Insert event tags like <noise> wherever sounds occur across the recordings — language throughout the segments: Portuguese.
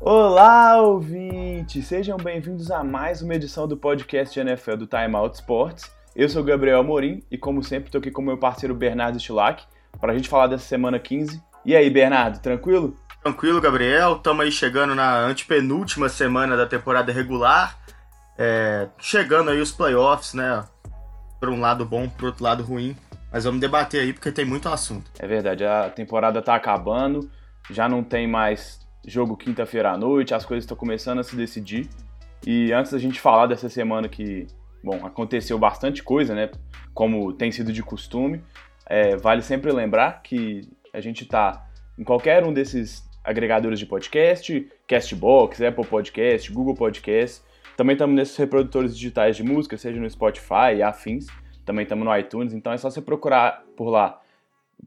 Olá, ouvintes! Sejam bem-vindos a mais uma edição do podcast NFL do Time Out Sports. Eu sou Gabriel Amorim e, como sempre, estou aqui com meu parceiro Bernardo Stilac para a gente falar dessa semana 15. E aí, Bernardo, tranquilo? Tranquilo, Gabriel. Estamos aí chegando na antepenúltima semana da temporada regular. É, chegando aí os playoffs, né? Por um lado bom, por outro lado ruim. Mas vamos debater aí porque tem muito assunto. É verdade, a temporada está acabando, já não tem mais jogo quinta-feira à noite, as coisas estão começando a se decidir. E antes da gente falar dessa semana que, bom, aconteceu bastante coisa, né? Como tem sido de costume, é, vale sempre lembrar que a gente está em qualquer um desses agregadores de podcast, Castbox, Apple Podcast, Google Podcast. Também estamos nesses reprodutores digitais de música, seja no Spotify afins. Também estamos no iTunes, então é só você procurar por lá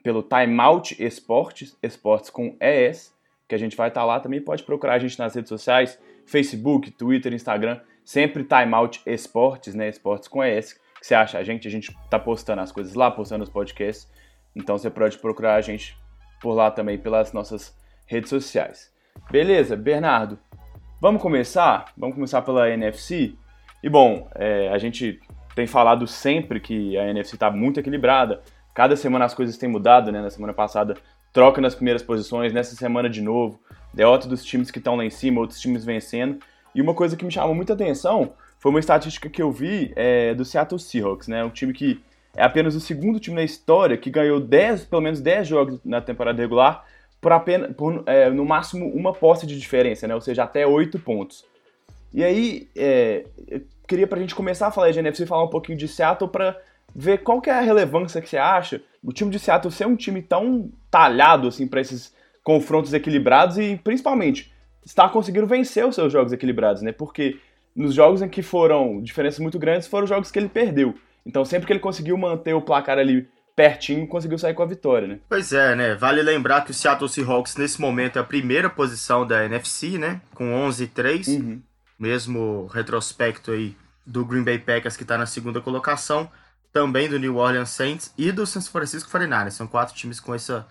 pelo Timeout Esportes, esportes com ES, que a gente vai estar tá lá. Também pode procurar a gente nas redes sociais, Facebook, Twitter, Instagram, sempre Timeout Esportes, né? Esportes com ES. que você acha a gente? A gente tá postando as coisas lá, postando os podcasts. Então você pode procurar a gente por lá também, pelas nossas redes sociais. Beleza, Bernardo? Vamos começar? Vamos começar pela NFC? E bom, é, a gente tem falado sempre que a NFC está muito equilibrada. Cada semana as coisas têm mudado, né? Na semana passada troca nas primeiras posições, nessa semana de novo, derrota dos times que estão lá em cima, outros times vencendo. E uma coisa que me chamou muita atenção foi uma estatística que eu vi é, do Seattle Seahawks, né? Um time que é apenas o segundo time na história que ganhou 10, pelo menos 10 jogos na temporada regular por apenas por, é, no máximo uma posse de diferença, né? Ou seja, até 8 pontos. E aí, é, eu queria pra gente começar a falar de NFC, falar um pouquinho de Seattle para ver qual que é a relevância que você acha o time de Seattle ser um time tão talhado assim para esses confrontos equilibrados e principalmente estar conseguindo vencer os seus jogos equilibrados, né? Porque nos jogos em que foram diferenças muito grandes foram jogos que ele perdeu. Então sempre que ele conseguiu manter o placar ali pertinho, conseguiu sair com a vitória, né? Pois é, né? Vale lembrar que o Seattle Seahawks nesse momento é a primeira posição da NFC, né? Com 11-3, uhum. mesmo retrospecto aí do Green Bay Packers que está na segunda colocação também do New Orleans Saints e do San Francisco 49ers. São quatro times com, essa,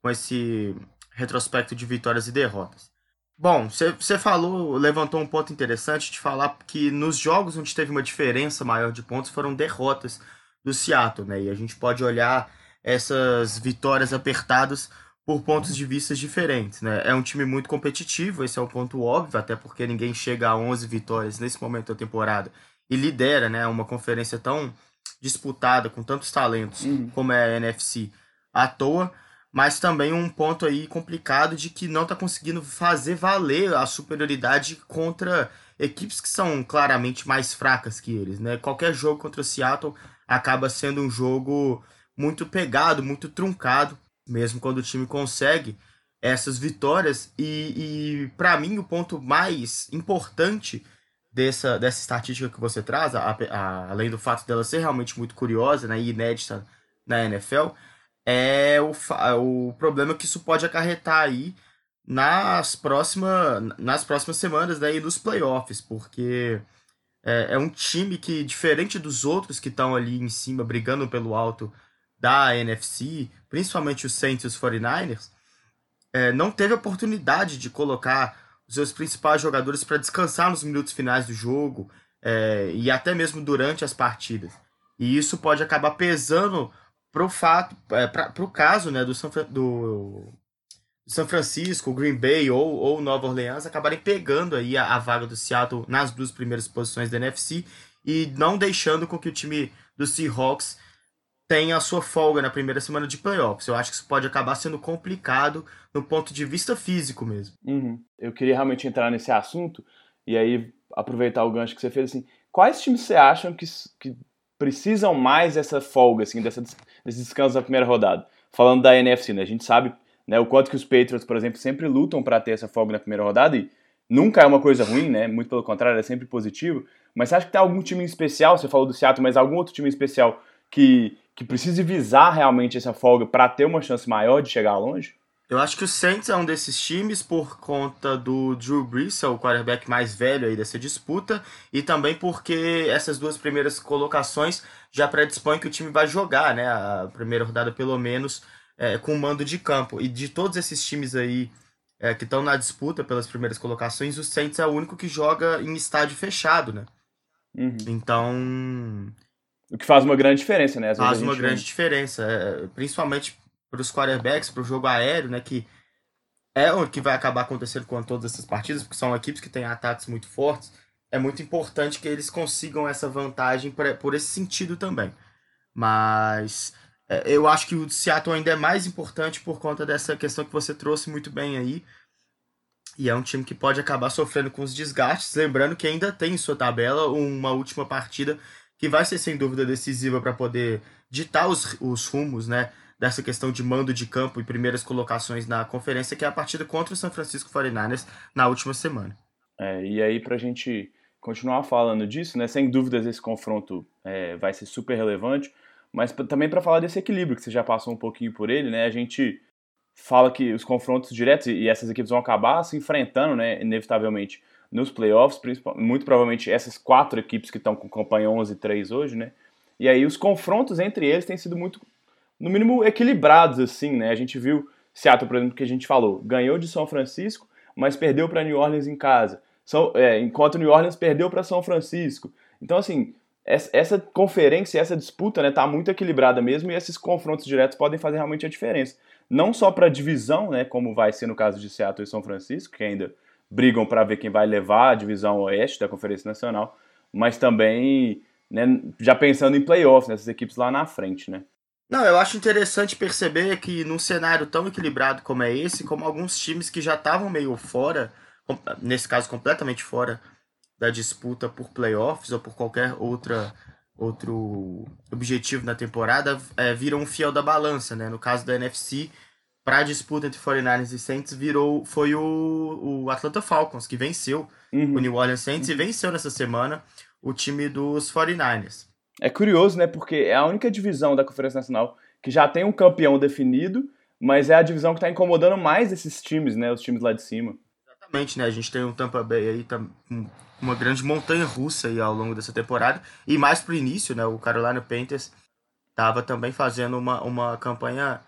com esse retrospecto de vitórias e derrotas. Bom, você falou, levantou um ponto interessante de falar que nos jogos onde teve uma diferença maior de pontos foram derrotas do Seattle, né? E a gente pode olhar essas vitórias apertadas por pontos de vista diferentes, né? É um time muito competitivo, esse é o ponto óbvio, até porque ninguém chega a 11 vitórias nesse momento da temporada e lidera, né, uma conferência tão disputada com tantos talentos uhum. como é a NFC à toa, mas também um ponto aí complicado de que não está conseguindo fazer valer a superioridade contra equipes que são claramente mais fracas que eles, né? Qualquer jogo contra o Seattle acaba sendo um jogo muito pegado, muito truncado, mesmo quando o time consegue essas vitórias. E, e para mim, o ponto mais importante dessa, dessa estatística que você traz, a, a, além do fato dela ser realmente muito curiosa né, e inédita na NFL, é o, o problema que isso pode acarretar aí nas, próxima, nas próximas semanas né, e nos playoffs, porque é, é um time que, diferente dos outros que estão ali em cima brigando pelo alto da NFC, principalmente os Saints e os 49ers, é, não teve oportunidade de colocar os seus principais jogadores para descansar nos minutos finais do jogo é, e até mesmo durante as partidas. E isso pode acabar pesando pro fato, é, para o caso né, do, São, do, São Francisco, Green Bay ou, ou Nova Orleans acabarem pegando aí a, a vaga do Seattle nas duas primeiras posições da NFC e não deixando com que o time do Seahawks tem a sua folga na primeira semana de playoffs. Eu acho que isso pode acabar sendo complicado no ponto de vista físico mesmo. Uhum. Eu queria realmente entrar nesse assunto e aí aproveitar o gancho que você fez assim. Quais times você acham que, que precisam mais dessa folga, assim, dessa, desse descanso da primeira rodada? Falando da NFC, né? A gente sabe né, o quanto que os Patriots, por exemplo, sempre lutam para ter essa folga na primeira rodada e nunca é uma coisa ruim, né? Muito pelo contrário, é sempre positivo. Mas você acha que tem algum time especial? Você falou do Seattle, mas algum outro time especial que, que precise visar realmente essa folga para ter uma chance maior de chegar longe? Eu acho que o Saints é um desses times por conta do Drew Brees, é o quarterback mais velho aí dessa disputa, e também porque essas duas primeiras colocações já predispõem que o time vai jogar, né, a primeira rodada pelo menos, é, com mando de campo. E de todos esses times aí é, que estão na disputa pelas primeiras colocações, o Saints é o único que joga em estádio fechado, né? Uhum. Então. O que faz uma grande diferença, né? faz uma grande diferença, é, principalmente para os quarterbacks, para o jogo aéreo, né? Que é o que vai acabar acontecendo com todas essas partidas, porque são equipes que têm ataques muito fortes. É muito importante que eles consigam essa vantagem por, por esse sentido também. Mas é, eu acho que o Seattle ainda é mais importante por conta dessa questão que você trouxe muito bem aí. E é um time que pode acabar sofrendo com os desgastes. Lembrando que ainda tem em sua tabela uma última partida que vai ser sem dúvida decisiva para poder ditar os, os rumos, né? Dessa questão de mando de campo e primeiras colocações na conferência, que é a partida contra o San Francisco 49ers na última semana. É, e aí, para a gente continuar falando disso, né, sem dúvidas esse confronto é, vai ser super relevante, mas também para falar desse equilíbrio, que você já passou um pouquinho por ele, né, a gente fala que os confrontos diretos e essas equipes vão acabar se enfrentando, né, inevitavelmente, nos playoffs, muito provavelmente essas quatro equipes que estão com campanha 11 e 3 hoje, né, e aí os confrontos entre eles têm sido muito no mínimo, equilibrados, assim, né? A gente viu Seattle, por exemplo, que a gente falou, ganhou de São Francisco, mas perdeu para New Orleans em casa. São, é, enquanto New Orleans perdeu para São Francisco. Então, assim, essa conferência, essa disputa, né, tá muito equilibrada mesmo e esses confrontos diretos podem fazer realmente a diferença. Não só para a divisão, né, como vai ser no caso de Seattle e São Francisco, que ainda brigam para ver quem vai levar a divisão oeste da Conferência Nacional, mas também, né, já pensando em playoffs, nessas equipes lá na frente, né. Não, eu acho interessante perceber que num cenário tão equilibrado como é esse, como alguns times que já estavam meio fora, nesse caso completamente fora da disputa por playoffs ou por qualquer outra outro objetivo na temporada, é, viram um fiel da balança, né? No caso da NFC, para a disputa entre 49ers e Saints, virou, foi o, o Atlanta Falcons, que venceu uhum. o New Orleans Saints uhum. e venceu nessa semana o time dos 49ers. É curioso, né? Porque é a única divisão da Conferência Nacional que já tem um campeão definido, mas é a divisão que está incomodando mais esses times, né? Os times lá de cima. Exatamente, né? A gente tem um Tampa Bay aí, tá uma grande montanha russa aí ao longo dessa temporada. E mais pro início, né? O Carolina Panthers estava também fazendo uma, uma campanha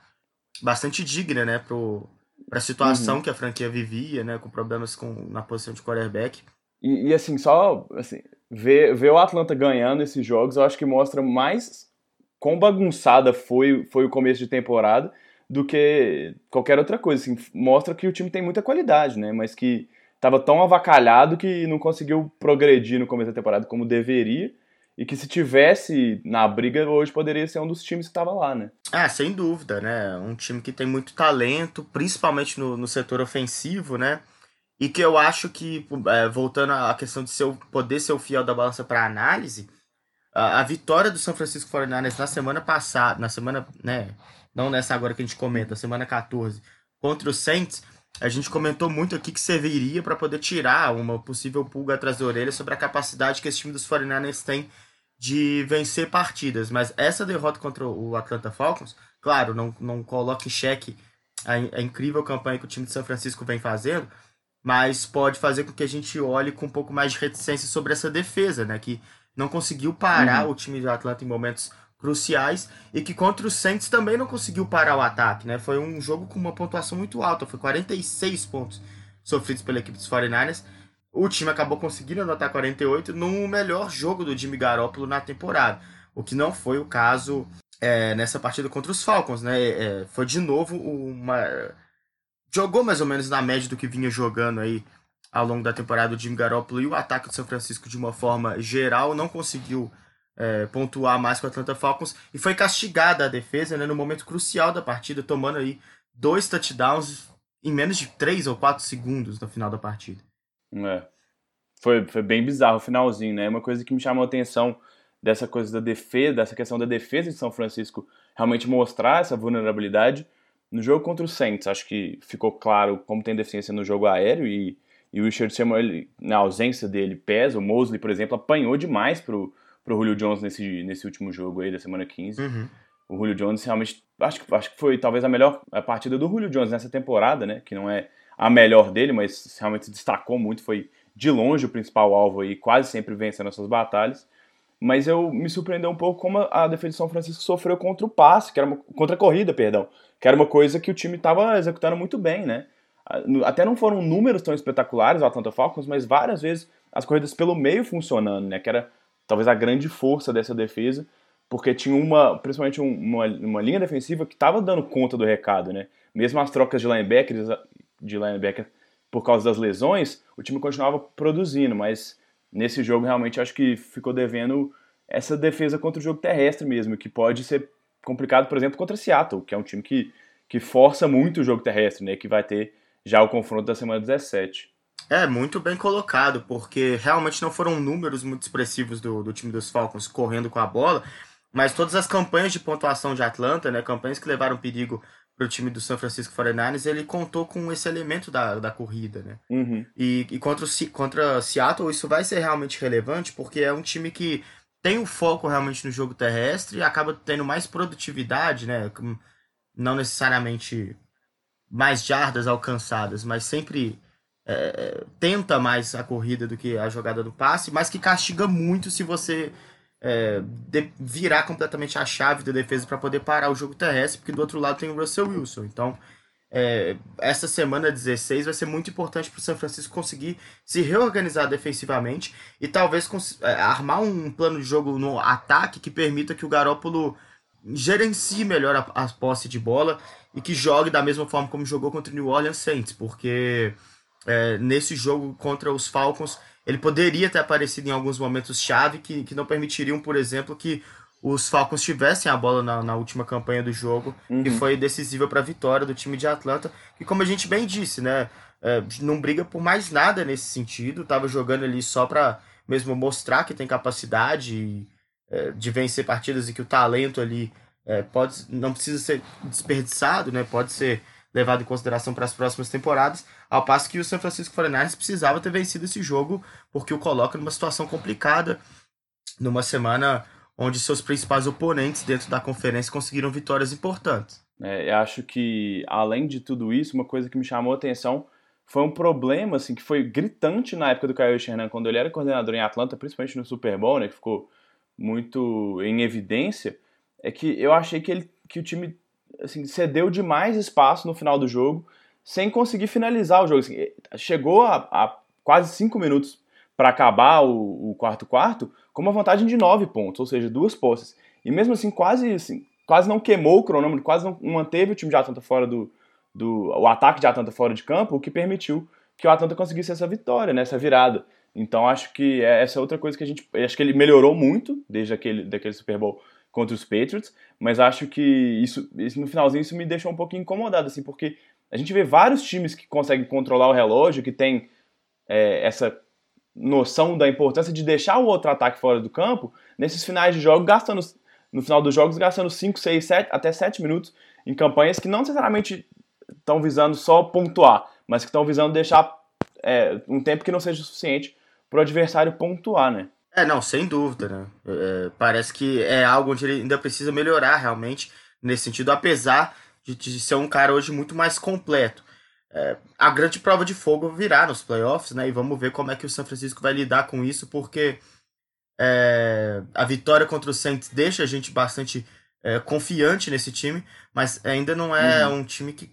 bastante digna, né? Pro, pra situação uhum. que a franquia vivia, né? Com problemas com, na posição de quarterback. E, e assim, só assim, ver, ver o Atlanta ganhando esses jogos, eu acho que mostra mais quão bagunçada foi, foi o começo de temporada do que qualquer outra coisa. Assim, mostra que o time tem muita qualidade, né? Mas que estava tão avacalhado que não conseguiu progredir no começo da temporada como deveria. E que se tivesse na briga hoje poderia ser um dos times que estava lá, né? Ah, sem dúvida, né? Um time que tem muito talento, principalmente no, no setor ofensivo, né? E que eu acho que, é, voltando à questão de ser, poder ser o fiel da balança para análise, a, a, vitória do São Francisco 49ers na semana passada, na semana, né, não nessa agora que a gente comenta, semana 14, contra o Saints, a gente comentou muito aqui que serviria para poder tirar uma possível pulga atrás da orelha sobre a capacidade que esse time dos 49ers tem de vencer partidas. Mas essa derrota contra o Atlanta Falcons, claro, não, não coloca em xeque a, a incrível campanha que o time de São Francisco vem fazendo, mas pode fazer com que a gente olhe com um pouco mais de reticência sobre essa defesa, né? Que não conseguiu parar uhum. o time do Atlanta em momentos cruciais e que contra o Saints também não conseguiu parar o ataque, né? Foi um jogo com uma pontuação muito alta, foi 46 pontos sofridos pela equipe dos 49ers. O time acabou conseguindo anotar 48 no melhor jogo do Jimmy Garoppolo na temporada, o que não foi o caso é, nessa partida contra os Falcons, né? É, foi de novo uma jogou mais ou menos na média do que vinha jogando aí ao longo da temporada o Jimmy Garoppolo e o ataque do São Francisco de uma forma geral não conseguiu é, pontuar mais com o Atlanta Falcons e foi castigada a defesa né, no momento crucial da partida, tomando aí dois touchdowns em menos de três ou quatro segundos no final da partida. É. Foi, foi bem bizarro o finalzinho, né? Uma coisa que me chamou a atenção dessa coisa da defesa, dessa questão da defesa de São Francisco realmente mostrar essa vulnerabilidade no jogo contra o Saints, acho que ficou claro como tem deficiência no jogo aéreo e, e o Richard Seymour, ele, na ausência dele, pesa. O Mosley, por exemplo, apanhou demais pro, pro Julio Jones nesse, nesse último jogo aí da semana 15. Uhum. O Julio Jones realmente, acho, acho que foi talvez a melhor partida do Julio Jones nessa temporada, né? Que não é a melhor dele, mas realmente se destacou muito, foi de longe o principal alvo aí, quase sempre vencendo essas batalhas. Mas eu me surpreendeu um pouco como a defesa de São Francisco sofreu contra o passe, que era uma, contra a corrida, perdão, que era uma coisa que o time estava executando muito bem, né? Até não foram números tão espetaculares o Atlanta Falcons, mas várias vezes as corridas pelo meio funcionando, né? Que era talvez a grande força dessa defesa, porque tinha uma, principalmente uma, uma linha defensiva que estava dando conta do recado, né? Mesmo as trocas de linebackers, de linebacker por causa das lesões, o time continuava produzindo, mas nesse jogo realmente acho que ficou devendo essa defesa contra o jogo terrestre mesmo, que pode ser complicado, por exemplo, contra Seattle, que é um time que, que força muito o jogo terrestre, né? Que vai ter já o confronto da semana 17. É, muito bem colocado, porque realmente não foram números muito expressivos do, do time dos Falcons correndo com a bola, mas todas as campanhas de pontuação de Atlanta, né, campanhas que levaram perigo para o time do San Francisco 49ers, ele contou com esse elemento da, da corrida, né? Uhum. E, e contra, o, contra Seattle isso vai ser realmente relevante, porque é um time que tem o foco realmente no jogo terrestre e acaba tendo mais produtividade, né? Não necessariamente mais jardas alcançadas, mas sempre é, tenta mais a corrida do que a jogada do passe, mas que castiga muito se você é, de, virar completamente a chave da defesa para poder parar o jogo terrestre, porque do outro lado tem o Russell Wilson. Então, é, essa semana 16 vai ser muito importante para o São Francisco conseguir se reorganizar defensivamente e talvez é, armar um plano de jogo no ataque que permita que o Garópolo gerencie melhor a, a posse de bola e que jogue da mesma forma como jogou contra o New Orleans Saints, porque é, nesse jogo contra os Falcons, ele poderia ter aparecido em alguns momentos chave que, que não permitiriam, por exemplo, que os Falcons tivessem a bola na, na última campanha do jogo, uhum. que foi decisiva para a vitória do time de Atlanta, que como a gente bem disse, né, é, não briga por mais nada nesse sentido, estava jogando ali só para mesmo mostrar que tem capacidade é, de vencer partidas e que o talento ali é, pode não precisa ser desperdiçado, né, pode ser levado em consideração para as próximas temporadas, ao passo que o San Francisco 49ers precisava ter vencido esse jogo, porque o coloca numa situação complicada, numa semana onde seus principais oponentes dentro da conferência conseguiram vitórias importantes. É, eu acho que, além de tudo isso, uma coisa que me chamou a atenção foi um problema assim, que foi gritante na época do Kyle Shanahan, quando ele era coordenador em Atlanta, principalmente no Super Bowl, né, que ficou muito em evidência, é que eu achei que, ele, que o time assim, cedeu demais espaço no final do jogo, sem conseguir finalizar o jogo. Assim, chegou a, a, quase cinco minutos para acabar o, o, quarto quarto com uma vantagem de nove pontos, ou seja, duas posses. E mesmo assim, quase, assim, quase não queimou o cronômetro, quase não manteve o time de Atlanta fora do, do. o ataque de Atlanta fora de campo, o que permitiu que o Atlanta conseguisse essa vitória, né, essa virada. Então acho que é essa é outra coisa que a gente. Acho que ele melhorou muito desde aquele daquele Super Bowl contra os Patriots, mas acho que isso, isso, no finalzinho isso me deixou um pouquinho incomodado, assim, porque a gente vê vários times que conseguem controlar o relógio, que tem é, essa noção da importância de deixar o outro ataque fora do campo, nesses finais de jogo, gastando, no final dos jogos, gastando 5, 6, 7, até 7 minutos em campanhas que não necessariamente estão visando só pontuar, mas que estão visando deixar é, um tempo que não seja suficiente para o adversário pontuar, né? É, não, sem dúvida, né? É, parece que é algo onde ele ainda precisa melhorar realmente nesse sentido, apesar de, de ser um cara hoje muito mais completo. É, a grande prova de fogo virá nos playoffs, né? E vamos ver como é que o São Francisco vai lidar com isso, porque é, a vitória contra o Saints deixa a gente bastante é, confiante nesse time, mas ainda não é uhum. um time que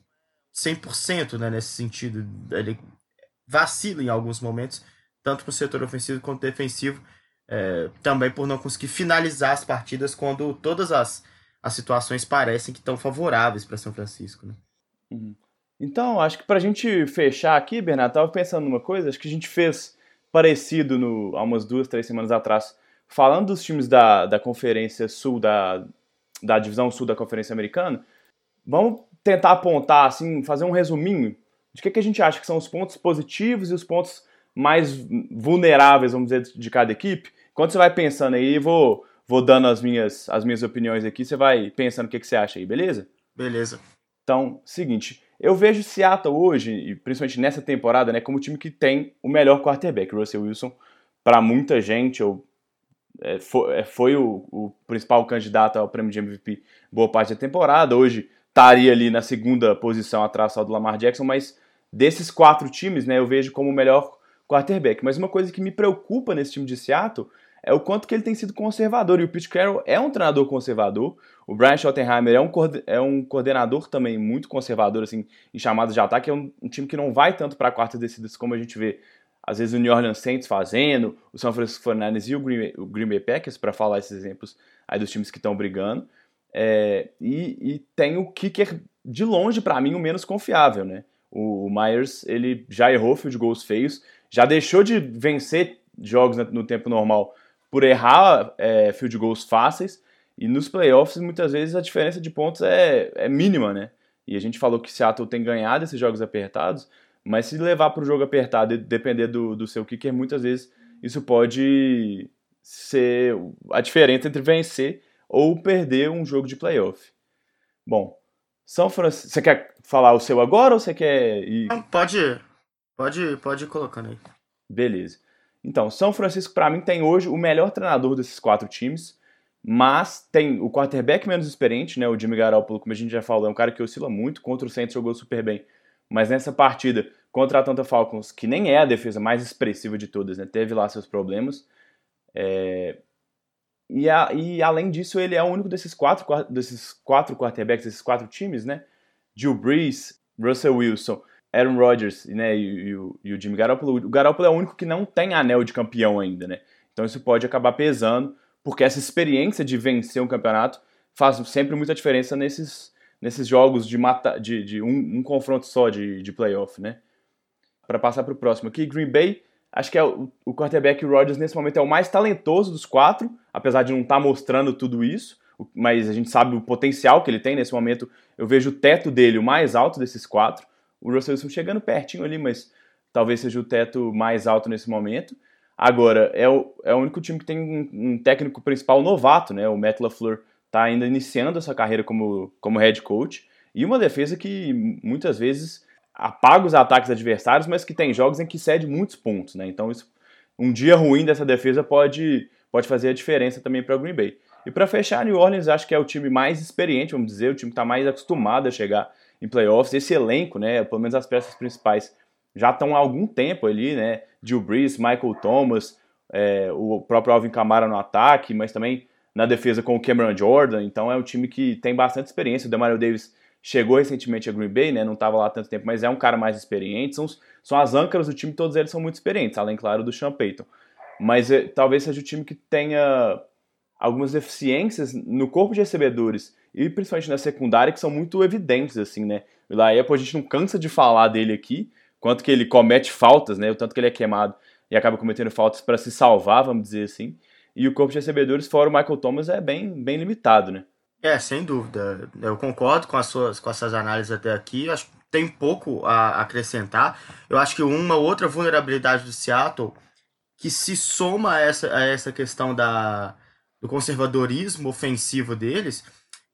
100% né, nesse sentido. Ele vacila em alguns momentos, tanto no setor ofensivo quanto defensivo é, também por não conseguir finalizar as partidas quando todas as, as situações parecem que estão favoráveis para São Francisco. Né? Uhum. Então, acho que para a gente fechar aqui, Bernardo, estava pensando numa coisa, acho que a gente fez parecido no, há umas duas, três semanas atrás, falando dos times da, da Conferência Sul, da, da Divisão Sul da Conferência Americana, vamos tentar apontar, assim, fazer um resuminho de que, que a gente acha que são os pontos positivos e os pontos mais vulneráveis, vamos dizer, de cada equipe, quando você vai pensando aí, vou, vou dando as minhas, as minhas opiniões aqui, você vai pensando o que, que você acha aí, beleza? Beleza. Então, seguinte, eu vejo Seattle hoje, e principalmente nessa temporada, né, como o time que tem o melhor quarterback, Russell Wilson, para muita gente, eu é, foi, é, foi o, o, principal candidato ao prêmio de MVP boa parte da temporada. Hoje estaria ali na segunda posição atrás só do Lamar Jackson, mas desses quatro times, né, eu vejo como o melhor quarterback. Mas uma coisa que me preocupa nesse time de Seattle é o quanto que ele tem sido conservador. E o Pete Carroll é um treinador conservador. O Brian Schottenheimer é um, é um coordenador também muito conservador assim, em chamadas de ataque. É um, um time que não vai tanto para quartas descidas como a gente vê às vezes o New Orleans Saints fazendo, o San Francisco 49ers e o Green, o Green Bay Packers, para falar esses exemplos aí dos times que estão brigando. É, e, e, tem o kicker de longe, para mim, o menos confiável, né? O, o Myers, ele já errou field goals feios, já deixou de vencer jogos no tempo normal por errar é, field goals fáceis, e nos playoffs, muitas vezes, a diferença de pontos é, é mínima, né? E a gente falou que Seattle tem ganhado esses jogos apertados, mas se levar para o jogo apertado e depender do, do seu kicker, muitas vezes isso pode ser a diferença entre vencer ou perder um jogo de playoff. Bom, São Francisco. Você quer falar o seu agora ou você quer ir. Pode, pode, pode ir colocando aí. Beleza. Então, São Francisco, para mim, tem hoje o melhor treinador desses quatro times, mas tem o quarterback menos experiente, né? O Jimmy Garoppolo, como a gente já falou, é um cara que oscila muito. Contra o Saints jogou super bem mas nessa partida contra a Atlanta Falcons, que nem é a defesa mais expressiva de todas, né, teve lá seus problemas. É... E, a, e, além disso, ele é o único desses quatro, desses quatro quarterbacks, desses quatro times, né? Drew Brees, Russell Wilson, Aaron Rodgers né, e, e, o, e o Jimmy Garoppolo. O Garoppolo é o único que não tem anel de campeão ainda, né? Então isso pode acabar pesando, porque essa experiência de vencer um campeonato faz sempre muita diferença nesses, nesses jogos de, mata, de, de um, um, confronto só de, de playoff, né? Para passar para o próximo aqui, Green Bay, acho que é o, o quarterback Rodgers nesse momento é o mais talentoso dos quatro, apesar de não estar tá mostrando tudo isso, mas a gente sabe o potencial que ele tem nesse momento. Eu vejo o teto dele o mais alto desses quatro. O Russell Wilson chegando pertinho ali, mas talvez seja o teto mais alto nesse momento. Agora, é o, é o único time que tem um, um técnico principal novato, né? O Matt LaFleur está ainda iniciando essa carreira como, como head coach, e uma defesa que muitas vezes apaga os ataques adversários, mas que tem jogos em que cede muitos pontos, né? Então isso, um dia ruim dessa defesa pode, pode fazer a diferença também para o Green Bay. E para fechar, New Orleans acho que é o time mais experiente, vamos dizer, o time que está mais acostumado a chegar em playoffs. Esse elenco, né, pelo menos as peças principais, já estão há algum tempo ali, né? Drew Brees, Michael Thomas, é, o próprio Alvin Kamara no ataque, mas também na defesa com o Cameron Jordan, então é um time que tem bastante experiência. O Demario Davis chegou recentemente a Green Bay, né? Não estava lá tanto tempo, mas é um cara mais experiente. São, são as âncoras do time, todos eles são muito experientes, além, claro, do Sean Payton. Mas é, talvez seja o time que tenha algumas deficiências no corpo de recebedores e principalmente na secundária que são muito evidentes, assim, né? O Laepo, a gente não cansa de falar dele aqui, quanto que ele comete faltas, né? O tanto que ele é queimado e acaba cometendo faltas para se salvar, vamos dizer assim e o corpo de recebedores, fora o Michael Thomas, é bem, bem limitado, né? É, sem dúvida. Eu concordo com as suas, com essas análises até aqui. Acho que tem pouco a acrescentar. Eu acho que uma outra vulnerabilidade do Seattle que se soma a essa, a essa questão da, do conservadorismo ofensivo deles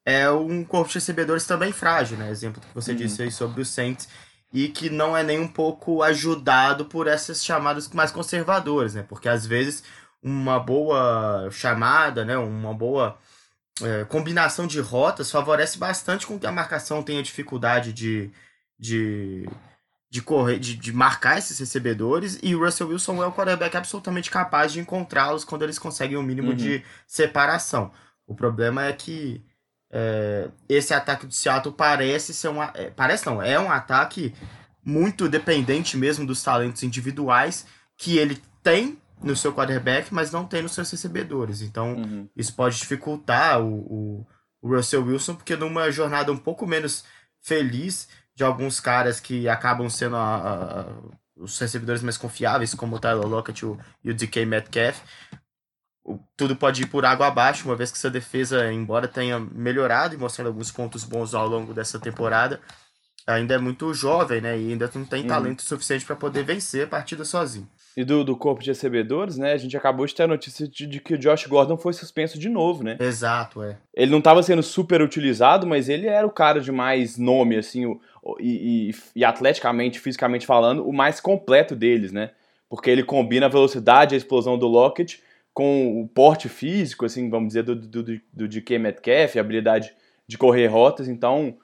é um corpo de recebedores também frágil, né? Exemplo que você uhum. disse aí sobre o Saints e que não é nem um pouco ajudado por essas chamadas mais conservadoras, né? Porque às vezes uma boa chamada, né, uma boa é, combinação de rotas favorece bastante com que a marcação tenha dificuldade de, de, de, correr, de, de marcar esses recebedores e o Russell Wilson é o quarterback absolutamente capaz de encontrá-los quando eles conseguem o um mínimo uhum. de separação. O problema é que é, esse ataque do Seattle parece ser um. É, parece não, é um ataque muito dependente mesmo dos talentos individuais que ele tem no seu quarterback, mas não tem nos seus recebedores. Então, uhum. isso pode dificultar o, o, o, Russell Wilson, porque numa jornada um pouco menos feliz de alguns caras que acabam sendo a, a, os recebedores mais confiáveis, como o Tyler Lockett e o DK Metcalf, tudo pode ir por água abaixo, uma vez que essa defesa, embora tenha melhorado e mostrado alguns pontos bons ao longo dessa temporada, ainda é muito jovem, né? E ainda não tem uhum. talento suficiente para poder vencer a partida sozinho e do, do corpo de recebedores, né? A gente acabou de ter a notícia de, de, que o Josh Gordon foi suspenso de novo, né? Exato, é. Ele não estava sendo super utilizado, mas ele era o cara de mais nome, assim, o, e, e, e, atleticamente, fisicamente falando, o mais completo deles, né? Porque ele combina a velocidade, a explosão do Lockett com o porte físico, assim, vamos dizer, do, do, do, do DK Metcalf, a habilidade de correr rotas, então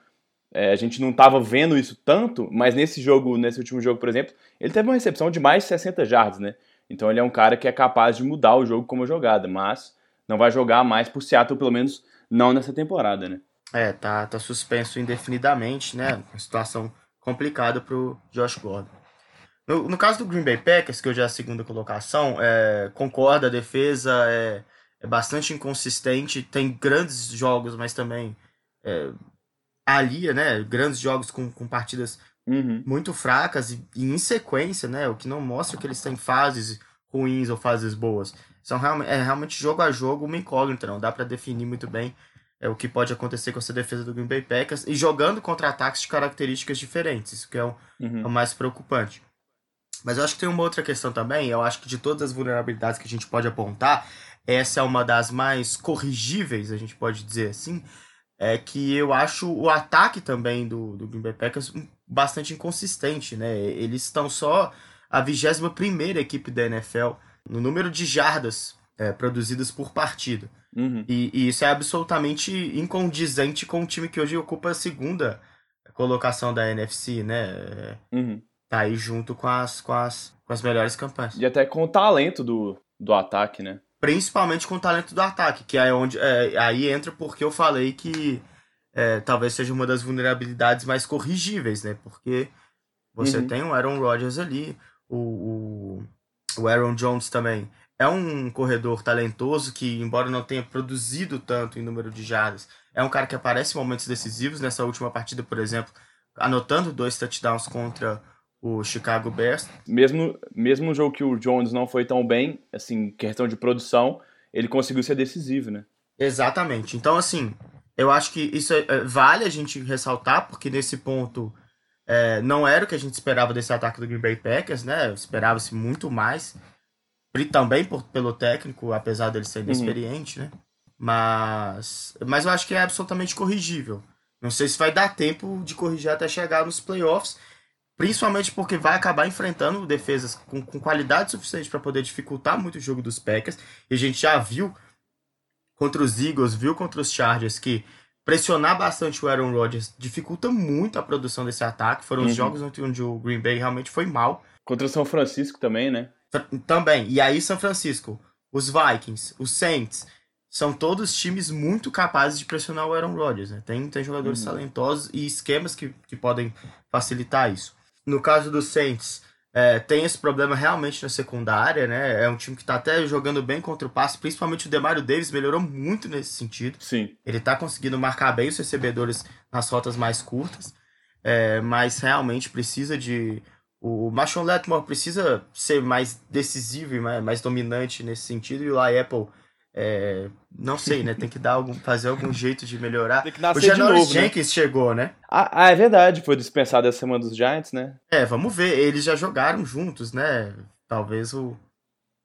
é, a gente não estava vendo isso tanto, mas nesse jogo, nesse último jogo, por exemplo, ele teve uma recepção de mais de 60 jardas, né? Então ele é um cara que é capaz de mudar o jogo como jogada, mas não vai jogar mais por Seattle, pelo menos não nessa temporada, né? É, tá, tá suspenso indefinidamente, né? Uma situação complicada pro Josh Gordon. No, no caso do Green Bay Packers, que hoje é a segunda colocação, é, concorda, a defesa é, é bastante inconsistente, tem grandes jogos, mas também é, alia, né? Grandes jogos com, com partidas uhum. muito fracas e, e, em sequência, né? O que não mostra que eles têm fases ruins ou fases boas. São realmente, é realmente jogo a jogo uma incógnita, não dá para definir muito bem é, o que pode acontecer com essa defesa do Green Bay Packers e jogando contra ataques de características diferentes, isso que é o, uhum. é o mais preocupante. Mas eu acho que tem uma outra questão também. Eu acho que de todas as vulnerabilidades que a gente pode apontar, essa é uma das mais corrigíveis, a gente pode dizer assim. É que eu acho o ataque também do, do Green Bay Packers bastante inconsistente, né? Eles estão só a 21 primeira equipe da NFL no número de jardas é, produzidas por partida. Uhum. E, e, isso é absolutamente incondizente com o time que hoje ocupa a segunda colocação da NFC, né? Uhum tá aí junto com as, com as, com as melhores campanhas. E até com o talento do, do ataque, né? Principalmente com o talento do ataque, que é onde é, aí entra porque eu falei que é, talvez seja uma das vulnerabilidades mais corrigíveis, né? Porque você uhum. tem o Aaron Rodgers ali, o, o, o Aaron Jones também é um corredor talentoso que, embora não tenha produzido tanto em número de jardas, é um cara que aparece em momentos decisivos. Nessa última partida, por exemplo, anotando dois touchdowns contra o Chicago Bears. Mesmo, mesmo no jogo que o Jones não foi tão bem, assim, questão de produção, ele conseguiu ser decisivo, né? Exatamente. Então, assim, eu acho que isso é, é, vale a gente ressaltar, porque nesse ponto é, não era o que a gente esperava desse ataque do Green Bay Packers, né? Esperava-se muito mais. Também por, pelo técnico, apesar dele ser uhum. inexperiente, uhum. né? Mas, mas eu acho que é absolutamente corrigível. Não sei se vai dar tempo de corrigir até chegar nos playoffs. Principalmente porque vai acabar enfrentando defesas com, com qualidade suficiente para poder dificultar muito o jogo dos Packers. E a gente já viu contra os Eagles, viu contra os Chargers que pressionar bastante o Aaron Rodgers dificulta muito a produção desse ataque. Foram uhum. os jogos onde o Green Bay realmente foi mal. Contra o São Francisco também, né? Também. E aí, São Francisco, os Vikings, os Saints, são todos times muito capazes de pressionar o Aaron Rodgers. Né? Tem, tem jogadores uhum. talentosos e esquemas que, que podem facilitar isso. No caso do Saints, é, tem esse problema realmente na secundária, né? É um time que está até jogando bem contra o passe, principalmente o Demario Davis melhorou muito nesse sentido. Sim. Ele está conseguindo marcar bem os recebedores nas rotas mais curtas, é, mas realmente precisa de. O Machon Letmore precisa ser mais decisivo e mais, mais dominante nesse sentido, e o La Apple é, não sei, né? Tem que dar algum, fazer algum jeito de melhorar. Tem que nascer o Janoris de novo, né? Jenkins né? chegou, né? Ah, ah, é verdade. Foi dispensado essa semana dos Giants, né? É, vamos ver. Eles já jogaram juntos, né? Talvez o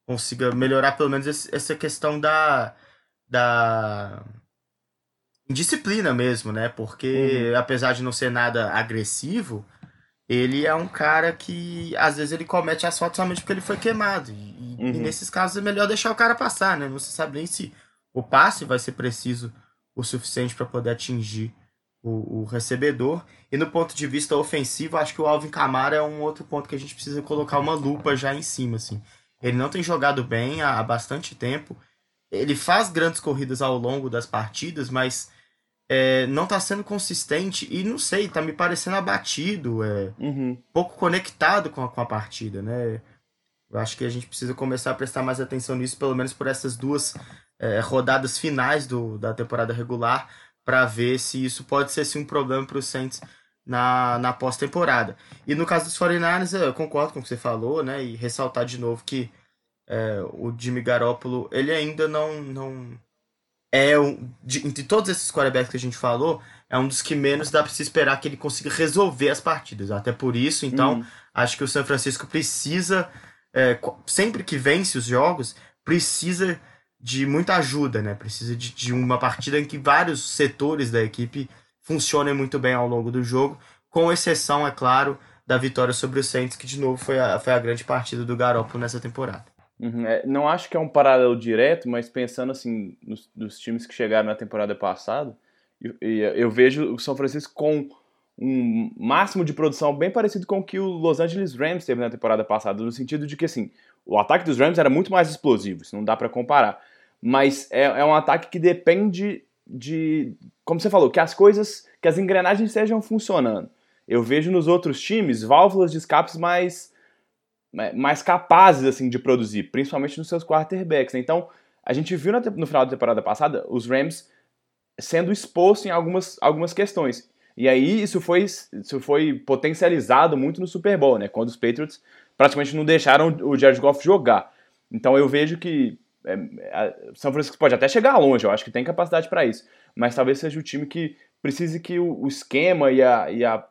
consiga melhorar pelo menos essa questão da da disciplina mesmo, né? Porque uhum. apesar de não ser nada agressivo, ele é um cara que às vezes ele comete as faltas somente porque ele foi queimado. E, uhum. e, nesses casos é melhor deixar o cara passar, né? Não se sabe nem se o passe vai ser preciso o suficiente para poder atingir o, o, recebedor. E no ponto de vista ofensivo, acho que o Alvin Kamara é um outro ponto que a gente precisa colocar uma lupa já em cima, assim. Ele não tem jogado bem há, há bastante tempo. Ele faz grandes corridas ao longo das partidas, mas é, não está sendo consistente e não sei, está me parecendo abatido, é, uhum. pouco conectado com a, com a partida, né? Eu acho que a gente precisa começar a prestar mais atenção nisso, pelo menos por essas duas é, rodadas finais do, da temporada regular, para ver se isso pode ser sim, um problema para os Saints na, na pós-temporada. E no caso dos 49ers, eu concordo com o que você falou, né? E ressaltar de novo que é, o Jimmy Garoppolo, ele ainda não, não é um, de, entre todos esses quarterbacks que a gente falou, é um dos que menos dá para se esperar que ele consiga resolver as partidas. Até por isso, então, uhum. acho que o San Francisco precisa, é, sempre que vence os jogos, precisa de muita ajuda, né? Precisa de, de uma partida em que vários setores da equipe funcionem muito bem ao longo do jogo, com exceção, é claro, da vitória sobre o Saints, que de novo foi a, foi a grande partida do Garoppolo nessa temporada. Uhum, é, não acho que é um paralelo direto, mas pensando assim nos, nos times que chegaram na temporada passada, eu, eu, vejo o São Francisco com um máximo de produção bem parecido com o que o Los Angeles Rams teve na temporada passada, no sentido de que assim o ataque dos Rams era muito mais explosivo, isso não dá para comparar, mas é, é um ataque que depende de, como você falou, que as coisas, que as engrenagens estejam funcionando. Eu vejo nos outros times válvulas de escapes mais mais capazes assim de produzir, principalmente nos seus quarterbacks. Então, a gente viu no final da temporada passada os Rams sendo expostos em algumas, algumas questões. E aí isso foi, isso foi potencializado muito no Super Bowl, né? Quando os Patriots praticamente não deixaram o Jared Goff jogar. Então eu vejo que é, São Francisco pode até chegar longe, eu acho que tem capacidade para isso. Mas talvez seja o time que precise que o, o esquema e, a, e, a,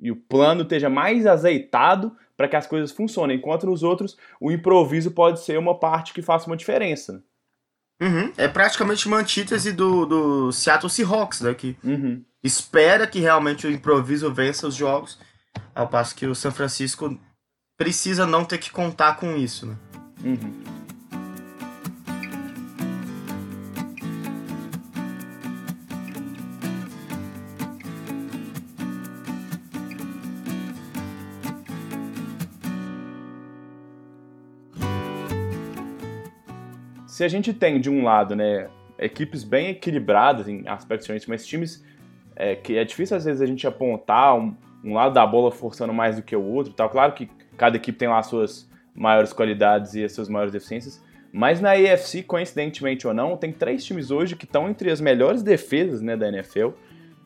e o plano esteja mais azeitado para que as coisas funcionem. Enquanto nos outros, o improviso pode ser uma parte que faça uma diferença. Uhum. É praticamente uma antítese do, do Seattle Seahawks, né? Que uhum. espera que realmente o improviso vença os jogos, ao passo que o São Francisco precisa não ter que contar com isso, né? Uhum. Se a gente tem de um lado, né, equipes bem equilibradas em aspectos diferentes, mas times é, que é difícil às vezes a gente apontar um, um, lado da bola forçando mais do que o outro, tal. Claro que cada equipe tem lá as suas maiores qualidades e as suas maiores deficiências, mas na AFC, coincidentemente ou não, tem três times hoje que estão entre as melhores defesas, né, da NFL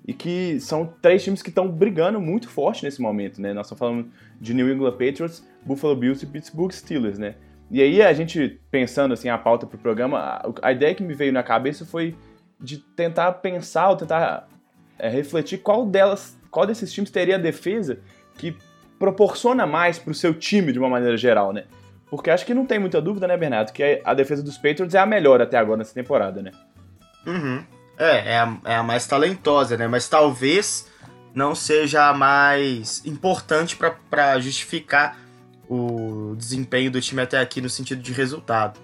e que são três times que estão brigando muito forte nesse momento, né? Nós estamos falando de New England Patriots, Buffalo Bills e Pittsburgh Steelers, né? E aí a gente pensando assim a pauta para o programa, a ideia que me veio na cabeça foi de tentar pensar ou tentar é, refletir qual delas, qual desses times teria a defesa que proporciona mais para o seu time de uma maneira geral, né? Porque acho que não tem muita dúvida, né, Bernardo, que a defesa dos Patriots é a melhor até agora nessa temporada, né? Uhum. É, é a, é a mais talentosa, né? Mas talvez não seja a mais importante para justificar o desempenho do time até aqui no sentido de resultado.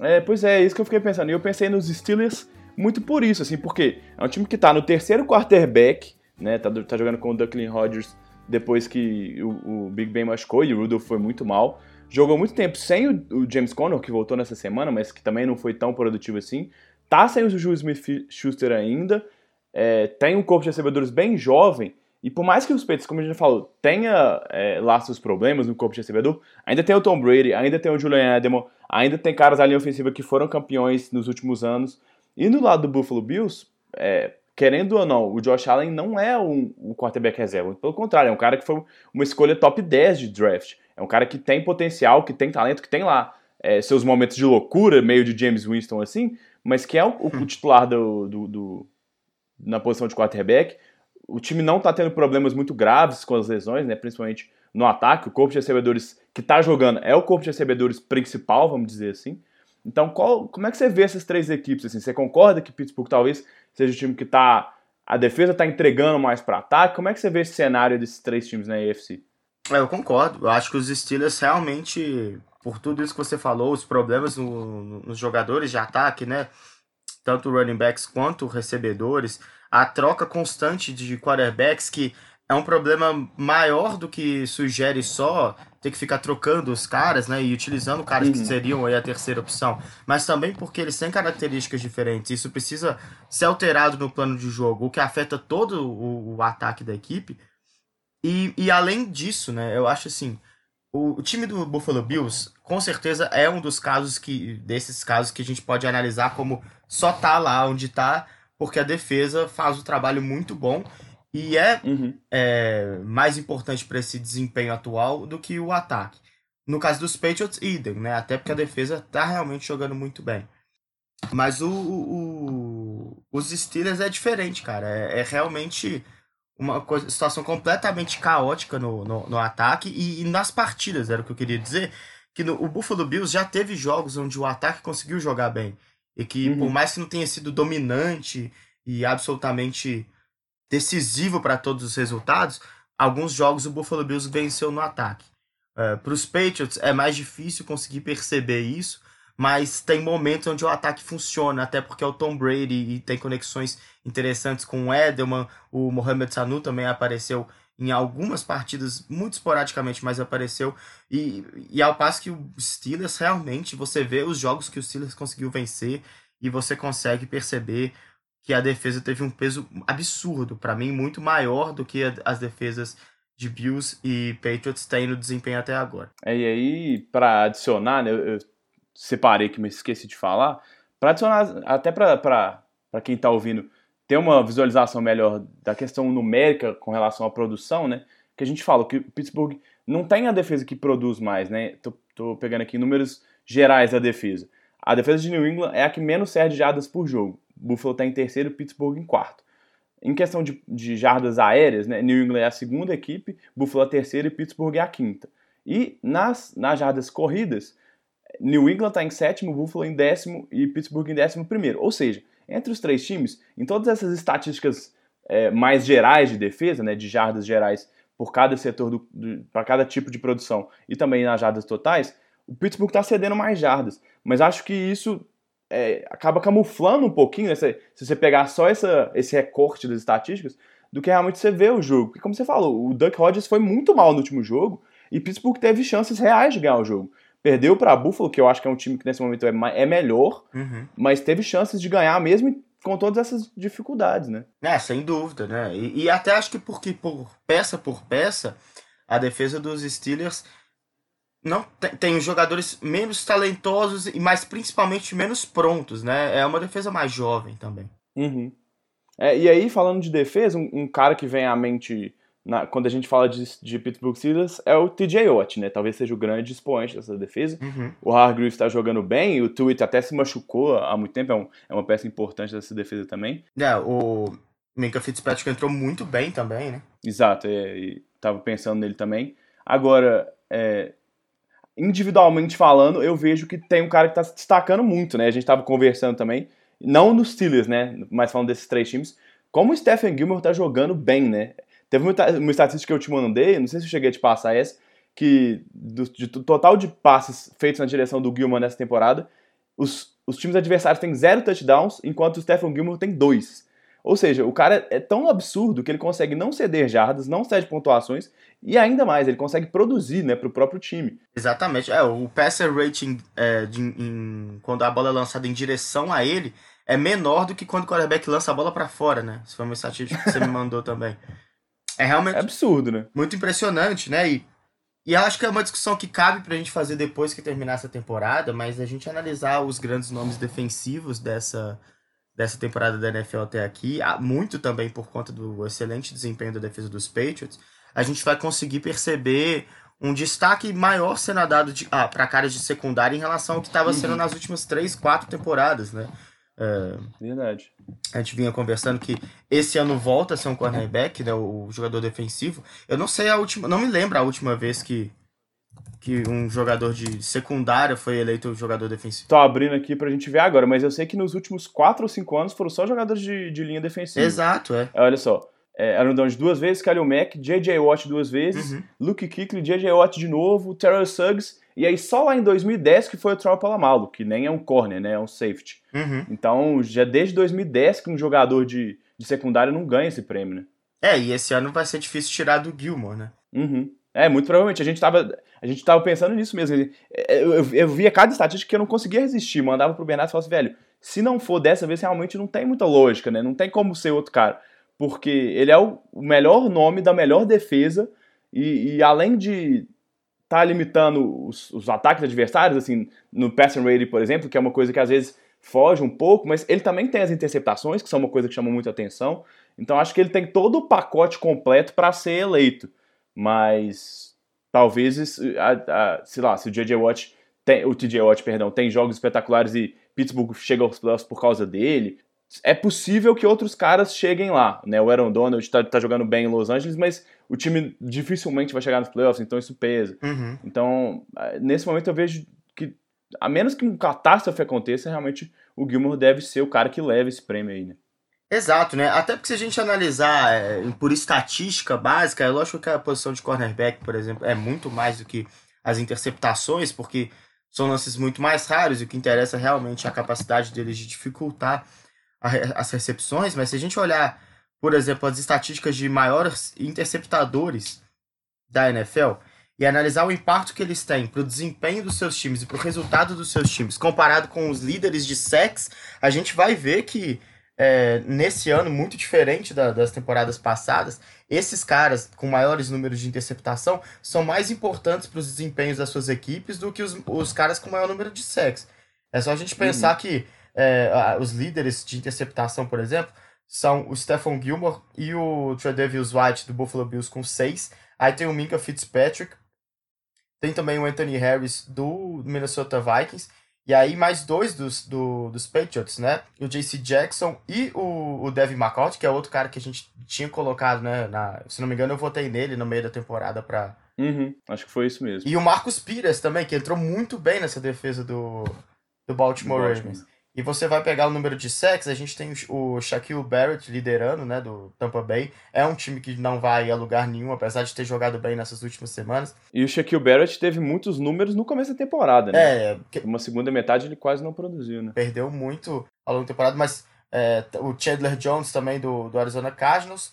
É, pois é, é isso que eu fiquei pensando. E eu pensei nos Steelers muito por isso, assim, porque é um time que tá no terceiro quarterback, né? Tá, tá jogando com o Ducklin Rodgers depois que o, o, Big Ben machucou e o Rudolph foi muito mal. Jogou muito tempo sem o, o, James Conner, que voltou nessa semana, mas que também não foi tão produtivo assim. Tá sem o Juju Smith-Schuster ainda. É, tem um corpo de recebedores bem jovem. E por mais que os Patriots, como a gente falou, tenha é, lá seus problemas no corpo de recebedor, ainda tem o Tom Brady, ainda tem o Julian Edelman, ainda tem caras ali ofensiva que foram campeões nos últimos anos. E no lado do Buffalo Bills, é, querendo ou não, o Josh Allen não é um, um quarterback reserva. Pelo contrário, é um cara que foi uma escolha top 10 de draft. É um cara que tem potencial, que tem talento, que tem lá é, seus momentos de loucura, meio de James Winston assim, mas que é o, o titular do, do, do, na posição de quarterback o time não está tendo problemas muito graves com as lesões, né? Principalmente no ataque. O corpo de recebedores que está jogando é o corpo de recebedores principal, vamos dizer assim. Então, qual, como é que você vê essas três equipes? Assim, você concorda que Pittsburgh talvez seja o time que está a defesa está entregando mais para ataque? Como é que você vê esse cenário desses três times na AFC? É, eu concordo. Eu acho que os Steelers realmente, por tudo isso que você falou, os problemas no, no, nos jogadores de ataque, né? Tanto running backs quanto recebedores, a troca constante de quarterbacks que é um problema maior do que sugere só ter que ficar trocando os caras, né, e utilizando caras uhum. que seriam aí a terceira opção, mas também porque eles têm características diferentes. Isso precisa ser alterado no plano de jogo, o que afeta todo o, o ataque da equipe. E, e além disso, né, eu acho assim, o, o, time do Buffalo Bills, com certeza é um dos casos que desses casos que a gente pode analisar como só tá lá onde tá porque a defesa faz o um trabalho muito bom e é, uhum. é mais importante para esse desempenho atual do que o ataque. No caso dos Patriots, idem, né? Até porque a defesa tá realmente jogando muito bem. Mas o, o os Steelers é diferente, cara. É, é, realmente uma coisa, situação completamente caótica no, no, no ataque e, e, nas partidas, era o que eu queria dizer. Que no, o Buffalo Bills já teve jogos onde o ataque conseguiu jogar bem. E que, uhum. por mais que não tenha sido dominante e absolutamente decisivo para todos os resultados, alguns jogos o Buffalo Bills venceu no ataque. Uh, Para os Patriots é mais difícil conseguir perceber isso, mas tem momentos onde o ataque funciona, até porque é o Tom Brady e tem conexões interessantes com o Edelman, o Mohamed Sanu também apareceu em algumas partidas, muito esporadicamente, mas apareceu. E, e ao passo que o Steelers realmente, você vê os jogos que o Steelers conseguiu vencer e você consegue perceber que a defesa teve um peso absurdo, para mim, muito maior do que as defesas de Bills e Patriots têm no desempenho até agora. É, e aí, para adicionar, né, eu separei que me esqueci de falar, para adicionar, até para quem está ouvindo, ter uma visualização melhor da questão numérica com relação à produção, né? Que a gente fala que o Pittsburgh não tem a defesa que produz mais, né? Tô, tô pegando aqui números gerais da defesa. A defesa de New England é a que menos cede jardas por jogo. Buffalo está em terceiro, Pittsburgh em quarto. Em questão de, de, jardas aéreas, né, New England é a segunda equipe, Buffalo a terceira e Pittsburgh é a quinta. E nas, nas jardas corridas, New England está em sétimo, Buffalo em décimo e Pittsburgh em décimo primeiro. Ou seja, entre os três times, em todas essas estatísticas é, mais gerais de defesa, né, de jardas gerais por cada setor, para cada tipo de produção e também nas jardas totais, o Pittsburgh está cedendo mais jardas. Mas acho que isso é, acaba camuflando um pouquinho, né, se, se, você pegar só essa, esse recorte das estatísticas, do que realmente você vê o jogo. Porque, como você falou, o Duck Hodges foi muito mal no último jogo e Pittsburgh teve chances reais de ganhar o jogo. Perdeu para Buffalo, que eu acho que é um time que nesse momento é, é melhor, uhum. mas teve chances de ganhar mesmo com todas essas dificuldades, né? É, sem dúvida, né? E, e até acho que porque por peça por peça, a defesa dos Steelers não tem, tem jogadores menos talentosos e mais principalmente menos prontos, né? É uma defesa mais jovem também. Uhum. É, e aí, falando de defesa, um, um cara que vem à mente na, quando a gente fala de, de Pittsburgh Steelers, é o TJ Watt, né? Talvez seja o grande expoente dessa defesa. Uhum. O Hargreaves está jogando bem, o Tweet até se machucou há muito tempo, é, um, é uma peça importante dessa defesa também. É, o Minka Fitzpatrick entrou muito bem também, né? Exato, é, e tava pensando nele também. Agora, é, individualmente falando, eu vejo que tem um cara que está se destacando muito, né? A gente estava conversando também, não nos Steelers, né? Mas falando desses três times, como o Stephen Gilmore está jogando bem, né? Teve uma, uma estatística que eu te mandei, não sei se eu cheguei a te passar essa, que do, de, total de passes feitos na direção do Gilmore nessa temporada, os, os times adversários têm zero touchdowns, enquanto o Stephen Gilmore tem dois. Ou seja, o cara é tão absurdo que ele consegue não ceder jardas, não cede pontuações e ainda mais, ele consegue produzir né, para o próprio time. Exatamente. É, o passer rating é, de, em, quando a bola é lançada em direção a ele é menor do que quando o quarterback lança a bola para fora, né? Isso foi uma estatística que você me mandou também. É realmente. É absurdo, né? Muito impressionante, né? E, e eu acho que é uma discussão que cabe pra gente fazer depois que terminar essa temporada, mas a gente analisar os grandes nomes defensivos dessa, dessa temporada da NFL até aqui, muito também por conta do excelente desempenho da defesa dos Patriots, a gente vai conseguir perceber um destaque maior sendo dado de, ah, para cara de secundária em relação ao que estava sendo uhum. nas últimas três, quatro temporadas, né? É, Verdade. A gente vinha conversando que esse ano volta a ser um cornerback, né, o jogador defensivo. Eu não sei a última, não me lembro a última vez que que um jogador de secundária foi eleito jogador defensivo. Tô abrindo aqui pra gente ver agora, mas eu sei que nos últimos 4 ou 5 anos foram só jogadores de, de linha defensiva. Exato, é. Olha só, é, Aaron Donald duas vezes, Kalil Mack, J.J. Watt duas vezes, uhum. Luke Kuechly, J.J. Watt de novo, Terrell Suggs e aí só lá em 2010 que foi o Troy Polamalu, que nem é um corner, né? É um safety. Uhum. Então, já desde 2010 que um jogador de, de secundária não ganha esse prêmio, né? É, e esse ano vai ser difícil tirar do Gilmore, né? Uhum. É, muito provavelmente. A gente tava, a gente tava pensando nisso mesmo. Eu, eu, eu via cada estatística que eu não conseguia resistir. Mandava pro Bernardo e falava assim, velho, se não for dessa vez, realmente não tem muita lógica, né? Não tem como ser outro cara. Porque ele é o melhor nome da melhor defesa e, e além de tá limitando os, os, ataques adversários, assim, no passing rate, por exemplo, que é uma coisa que às vezes foge um pouco, mas ele também tem as interceptações, que são uma coisa que chama muita atenção. Então acho que ele tem todo o pacote completo para ser eleito. Mas talvez, a, a, sei lá, se o JJ Watt tem, o TJ Watt, perdão, tem jogos espetaculares e Pittsburgh chega aos playoffs por causa dele, é possível que outros caras cheguem lá, né? O Aaron Donald está tá jogando bem em Los Angeles, mas o time dificilmente vai chegar nos playoffs, então isso pesa. Uhum. Então, nesse momento eu vejo que, a menos que um catástrofe aconteça, realmente o Gilmore deve ser o cara que leva esse prêmio aí, né? Exato, né? Até porque se a gente analisar é, por estatística básica, é lógico que a posição de cornerback, por exemplo, é muito mais do que as interceptações, porque são lances muito mais raros e o que interessa realmente é a capacidade deles de dificultar as recepções. Mas se a gente olhar, por exemplo, as estatísticas de maiores interceptadores da NFL e analisar o impacto que eles têm para o desempenho dos seus times e para o resultado dos seus times, comparado com os líderes de sex, a gente vai ver que é, nesse ano, muito diferente da, das temporadas passadas, esses caras com maiores números de interceptação são mais importantes para os desempenhos das suas equipes do que os, os caras com maior número de sacks. É só a gente pensar uhum. que é, os líderes de interceptação, por exemplo, são o Stephon Gilmore e o Tredavious White do Buffalo Bills com seis. Aí tem o Minka Fitzpatrick, tem também o Anthony Harris do Minnesota Vikings e aí, mais dois dos, do, dos Patriots, né? O JC Jackson e o, o Devin McCourt, que é outro cara que a gente tinha colocado, né? Na, se não me engano, eu votei nele no meio da temporada pra. Uhum, acho que foi isso mesmo. E o Marcus Pires também, que entrou muito bem nessa defesa do, do Baltimore, Baltimore. Ravens. E você vai pegar o número de sacks, a gente tem o Shaquille Barrett liderando, né, do Tampa Bay. É um time que não vai a lugar nenhum, apesar de ter jogado bem nessas últimas semanas. E o Shaquille Barrett teve muitos números no começo da temporada, né? É. Que... Uma segunda metade ele quase não produziu, né? Perdeu muito ao longo da temporada, mas é, o Chandler Jones também do, do Arizona Cardinals.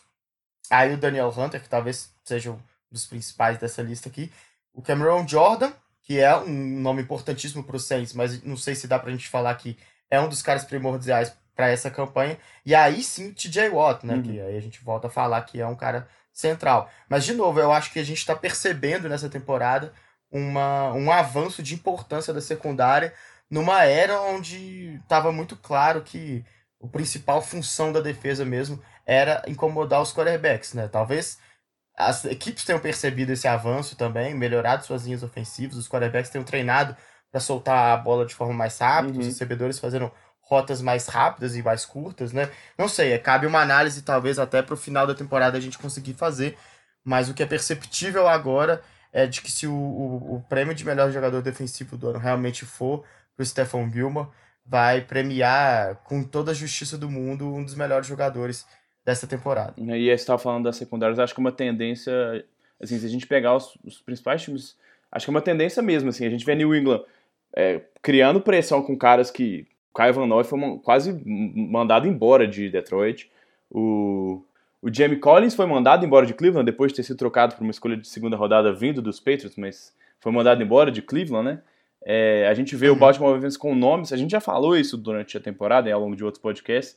Aí o Daniel Hunter, que talvez seja um dos principais dessa lista aqui. O Cameron Jordan, que é um nome importantíssimo para o Saints, mas não sei se dá pra gente falar que é um dos caras primordiais para essa campanha. E aí sim, TJ Watt, né? Uhum. Que aí a gente volta a falar que é um cara central. Mas, de novo, eu acho que a gente está percebendo nessa temporada uma, um avanço de importância da secundária numa era onde estava muito claro que a principal função da defesa mesmo era incomodar os quarterbacks, né? Talvez as equipes tenham percebido esse avanço também, melhorado suas linhas ofensivas, os quarterbacks tenham treinado para soltar a bola de forma mais rápida, uhum. os recebedores fazendo rotas mais rápidas e mais curtas, né? Não sei, é, cabe uma análise talvez até para o final da temporada a gente conseguir fazer, mas o que é perceptível agora é de que se o, o, o prêmio de melhor jogador defensivo do ano realmente for para o Stephon Gilmore, vai premiar com toda a justiça do mundo um dos melhores jogadores dessa temporada. E aí você estava falando das secundárias, acho que é uma tendência, assim, se a gente pegar os, os principais times, acho que é uma tendência mesmo, assim, a gente vê New England é, criando pressão com caras que. O Kyle Van Noy foi quase mandado embora de Detroit. O, o Jamie Collins foi mandado embora de Cleveland depois de ter sido trocado por uma escolha de segunda rodada vindo dos Patriots, mas foi mandado embora de Cleveland, né? É, a gente vê o uhum. Baltimore Ravens com nomes, a gente já falou isso durante a temporada e ao longo de outros podcasts,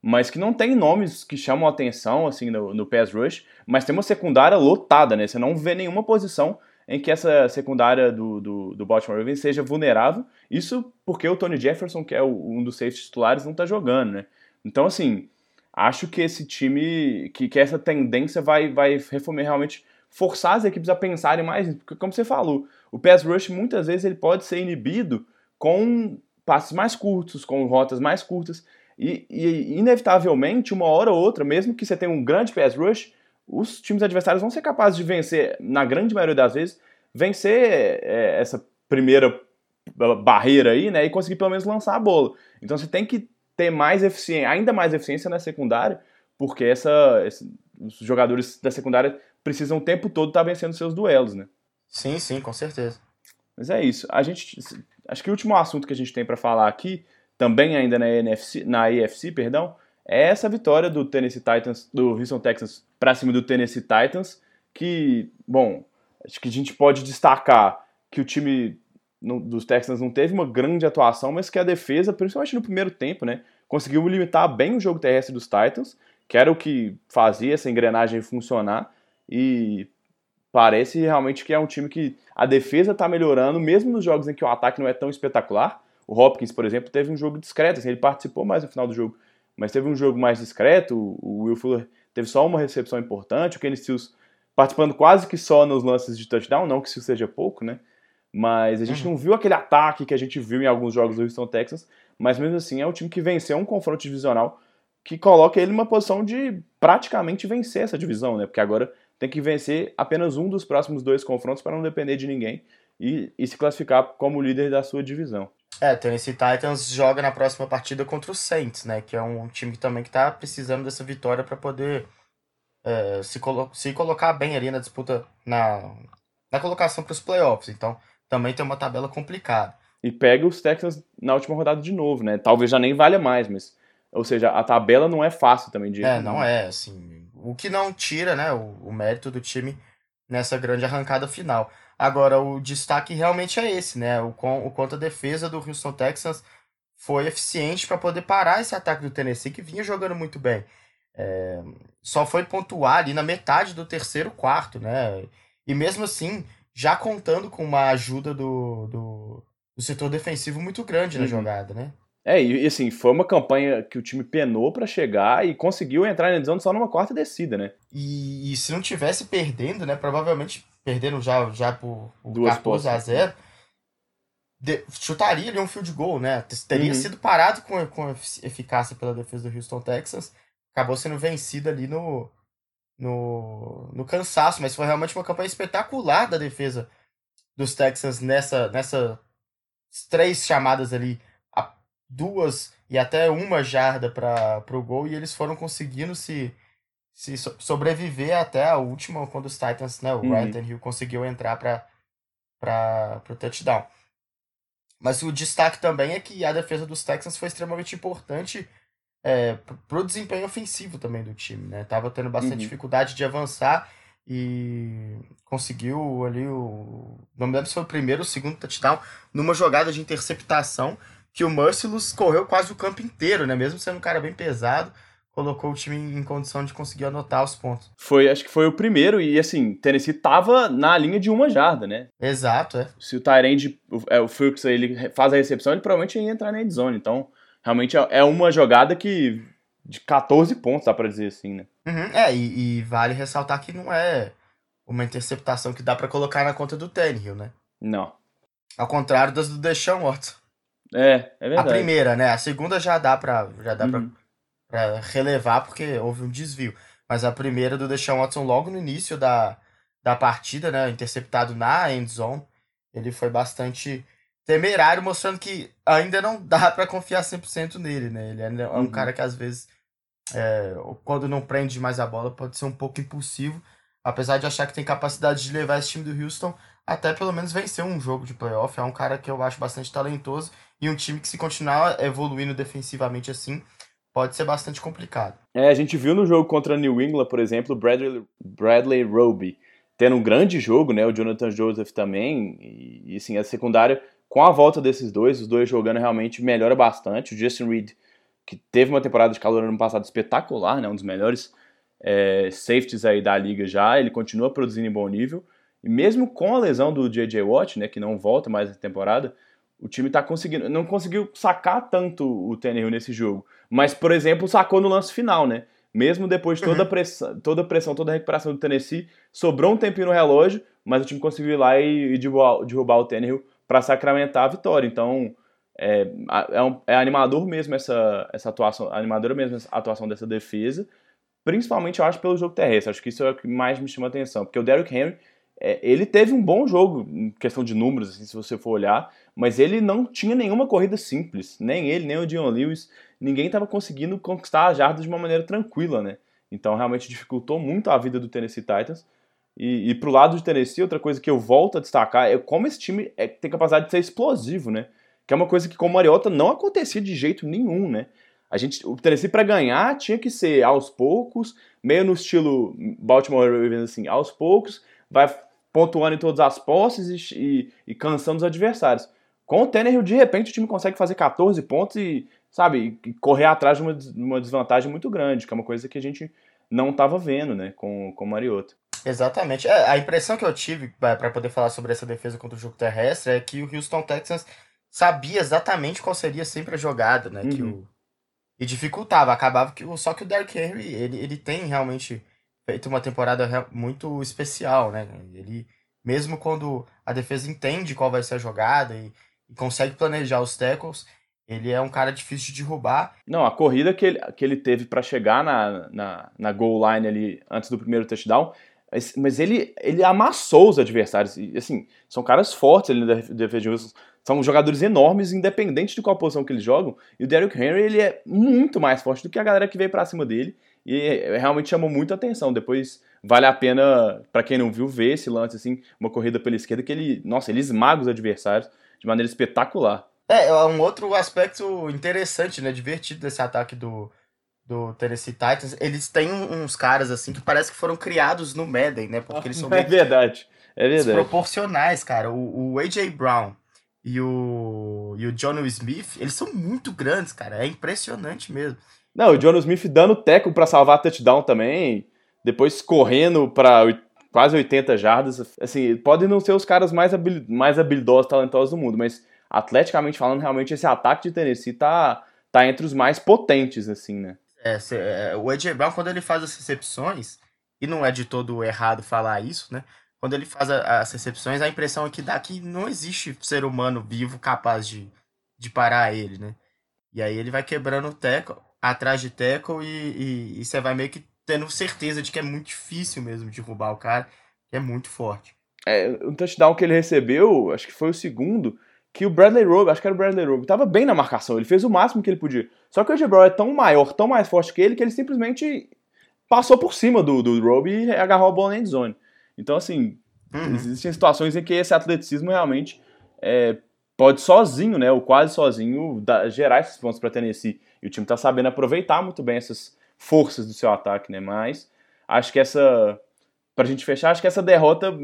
mas que não tem nomes que chamam atenção assim no, no pass rush, mas tem uma secundária lotada, né? Você não vê nenhuma posição em que essa secundária do, do, do Baltimore Ravens seja vulnerável. Isso porque o Tony Jefferson, que é o, um dos seis titulares, não está jogando, né? Então, assim, acho que esse time, que, que essa tendência vai, vai realmente forçar as equipes a pensarem mais, porque como você falou, o pass rush muitas vezes ele pode ser inibido com passes mais curtos, com rotas mais curtas, e, e inevitavelmente, uma hora ou outra, mesmo que você tenha um grande pass rush, os times adversários vão ser capazes de vencer, na grande maioria das vezes, vencer é, essa primeira barreira aí, né, e conseguir pelo menos lançar a bola. Então você tem que ter mais eficiência, ainda mais eficiência na secundária, porque essa, esse, os jogadores da secundária precisam o tempo todo estar tá vencendo seus duelos, né? Sim, sim, com certeza. Mas é isso. A gente, acho que o último assunto que a gente tem para falar aqui, também ainda na NFC, na AFC, perdão, é essa vitória do Tennessee Titans, do Houston Texans para cima do Tennessee Titans, que, bom, acho que a gente pode destacar que o time no, dos Texans não teve uma grande atuação, mas que a defesa, principalmente no primeiro tempo, né, conseguiu limitar bem o jogo terrestre dos Titans, que era o que fazia essa engrenagem funcionar, e parece realmente que é um time que a defesa está melhorando, mesmo nos jogos em que o ataque não é tão espetacular. O Hopkins, por exemplo, teve um jogo discreto, assim, ele participou mais no final do jogo, mas teve um jogo mais discreto. O Will Fuller teve só uma recepção importante. O Kenny Stills participando quase que só nos lances de touchdown, não que isso seja pouco, né? Mas a gente uhum. não viu aquele ataque que a gente viu em alguns jogos do Houston Texas. Mas mesmo assim é um time que venceu um confronto divisional que coloca ele numa posição de praticamente vencer essa divisão, né? Porque agora tem que vencer apenas um dos próximos dois confrontos para não depender de ninguém e, e se classificar como líder da sua divisão. É, Tennessee Titans joga na próxima partida contra o Saints, né? Que é um time também que tá precisando dessa vitória para poder é, se, colo se colocar bem ali na disputa na, na colocação para os playoffs. Então, também tem uma tabela complicada. E pega os Texans na última rodada de novo, né? Talvez já nem valha mais, mas. Ou seja, a tabela não é fácil também de. É, não é, assim. O que não tira, né, o, o mérito do time nessa grande arrancada final. Agora, o destaque realmente é esse, né? O, o quanto a defesa do Houston Texans foi eficiente para poder parar esse ataque do Tennessee, que vinha jogando muito bem. É, só foi pontuar ali na metade do terceiro quarto, né? E mesmo assim, já contando com uma ajuda do, do, do setor defensivo muito grande uhum. na jogada, né? É, e assim, foi uma campanha que o time penou para chegar e conseguiu entrar na zona só numa quarta descida, né? E, e, se não tivesse perdendo, né? Provavelmente perdendo já, já por, por Duas 14 a 0 de, chutaria ali um field goal, né? Teria uhum. sido parado com, com eficácia pela defesa do Houston Texans. Acabou sendo vencido ali no, no, no cansaço, mas foi realmente uma campanha espetacular da defesa dos Texans nessa, nessa três chamadas ali, duas e até uma jarda para o gol, e eles foram conseguindo se, se sobreviver até a última, quando os Titans, né, o uhum. Ryan Hill conseguiu entrar para o touchdown. Mas o destaque também é que a defesa dos Texans foi extremamente importante é, pro desempenho ofensivo também do time, né? Tava tendo bastante uhum. dificuldade de avançar e conseguiu ali o. Não me lembro se foi o primeiro ou o segundo touchdown numa jogada de interceptação que o Merciless correu quase o campo inteiro, né? Mesmo sendo um cara bem pesado, colocou o time em condição de conseguir anotar os pontos. Foi, acho que foi o primeiro, e assim, Tennessee tava na linha de uma jarda, né? Exato, é. Se o Tyrande, o, é, o Fuchs, ele faz a recepção, ele provavelmente ia entrar na endzone, então realmente é, é uma jogada que de 14 pontos, dá pra dizer assim, né? Uhum, é, e, e, vale ressaltar que não é uma interceptação que dá para colocar na conta do Tannehill, né? Não. Ao contrário das do Deshaun Watson. É, é verdade. A primeira, né? A segunda já dá pra, já dá uhum. pra, pra, relevar porque houve um desvio. Mas a primeira do Deshaun Watson logo no início da, da partida, né? Interceptado na end zone. Ele foi bastante temerário, mostrando que ainda não dá para confiar 100% nele, né? Ele é um uhum. cara que às vezes, é, quando não prende mais a bola, pode ser um pouco impulsivo. Apesar de achar que tem capacidade de levar esse time do Houston até pelo menos vencer um jogo de playoff. É um cara que eu acho bastante talentoso e um time que, se continuar evoluindo defensivamente assim, pode ser bastante complicado. É, a gente viu no jogo contra New England, por exemplo, Bradley, Bradley Roby tendo um grande jogo, né? O Jonathan Joseph também. E, e assim, a secundária com a volta desses dois, os dois jogando realmente melhora bastante. O Justin Reed, que teve uma temporada de calor ano passado espetacular, né, um dos melhores é, safeties aí da liga já, ele continua produzindo em bom nível. E mesmo com a lesão do J.J. Watt, né, que não volta mais na temporada, o time tá conseguindo, não conseguiu sacar tanto o Tannehill nesse jogo. Mas, por exemplo, sacou no lance final, né? Mesmo depois de toda a uhum. pressão, toda a pressão, toda a recuperação do Tennessee, sobrou um tempinho no relógio, mas o time conseguiu ir lá e, e derrubar, derrubar o Tannehill para sacramentar a vitória. Então, é, é, um, é, animador mesmo essa, essa atuação, animadora mesmo essa atuação dessa defesa, principalmente eu acho pelo jogo terrestre. Acho que isso é o que mais me chama a atenção, porque o Derrick Henry é, ele teve um bom jogo em questão de números, assim, se você for olhar, mas ele não tinha nenhuma corrida simples, nem ele, nem o Dion Lewis, ninguém estava conseguindo conquistar a jarda de uma maneira tranquila, né? Então realmente dificultou muito a vida do Tennessee Titans. E, e pro lado de Tennessee, outra coisa que eu volto a destacar é como esse time é, tem capacidade de ser explosivo, né? Que é uma coisa que com o Mariota não acontecia de jeito nenhum, né? A gente, o Tennessee para ganhar tinha que ser aos poucos, meio no estilo Baltimore Ravens assim, aos poucos, vai pontuando em todas as posses e, e, e cansando os adversários. Com o Tannehill, de repente, o time consegue fazer 14 pontos e, sabe, correr atrás de uma, uma desvantagem muito grande, que é uma coisa que a gente não estava vendo, né, com, com o Mariota. Exatamente. É, a impressão que eu tive para poder falar sobre essa defesa contra o jogo terrestre é que o Houston Texans sabia exatamente qual seria sempre a jogada, né? Uhum. Que o, e dificultava. Acabava que só que o Derrick Henry ele, ele tem realmente feito uma temporada muito especial, né? Ele mesmo quando a defesa entende qual vai ser a jogada e, e consegue planejar os tackles, ele é um cara difícil de derrubar. Não, a corrida que ele, que ele teve para chegar na, na, na goal line ali antes do primeiro touchdown mas ele, ele amassou os adversários. E, assim, são caras fortes ali na defesa. São jogadores enormes, independente de qual posição que eles jogam. E o Derrick Henry, ele é muito mais forte do que a galera que veio para cima dele. E realmente chamou muita atenção. Depois vale a pena, para quem não viu, ver esse lance, assim, uma corrida pela esquerda que ele, nossa, ele esmaga os adversários de maneira espetacular. É, é um outro aspecto interessante, né, divertido desse ataque do, do Tennessee Titans. Eles têm uns caras, assim, que parece que foram criados no Madden, né, porque eles são <laughs> É verdade, é verdade. proporcionais, cara. O, o A.J. Brown e o, e o John Smith, eles são muito grandes, cara, é impressionante mesmo. Não, o John Smith dando teco para salvar touchdown também, depois correndo para quase 80 jardas. Assim, podem não ser os caras mais, habil, mais habilidosos, talentosos do mundo, mas atleticamente falando, realmente esse ataque de Tennessee tá, tá entre os mais potentes, assim, né? É, é o AJ Brown, quando ele faz as recepções, e não é de todo errado falar isso, né? Quando ele faz as recepções, a impressão é que dá que não existe ser humano vivo capaz de, de parar ele, né? E aí ele vai quebrando o teco, atrás de tackle e, e, você vai meio que tendo certeza de que é muito difícil mesmo de roubar o cara, que é muito forte. É, um touchdown que ele recebeu, acho que foi o segundo, que o Bradley Roby, acho que era o Bradley Roby, tava bem na marcação, ele fez o máximo que ele podia. Só que o Brown é tão maior, tão mais forte que ele, que ele simplesmente passou por cima do, do Roby e agarrou a bola na endzone. Então, assim, uhum. existem situações em que esse atleticismo realmente é, pode sozinho, né, ou quase sozinho, dar, gerar esses pontos para Tennessee. E o time está sabendo aproveitar muito bem essas forças do seu ataque, né? Mas acho que essa, para a gente fechar, acho que essa derrota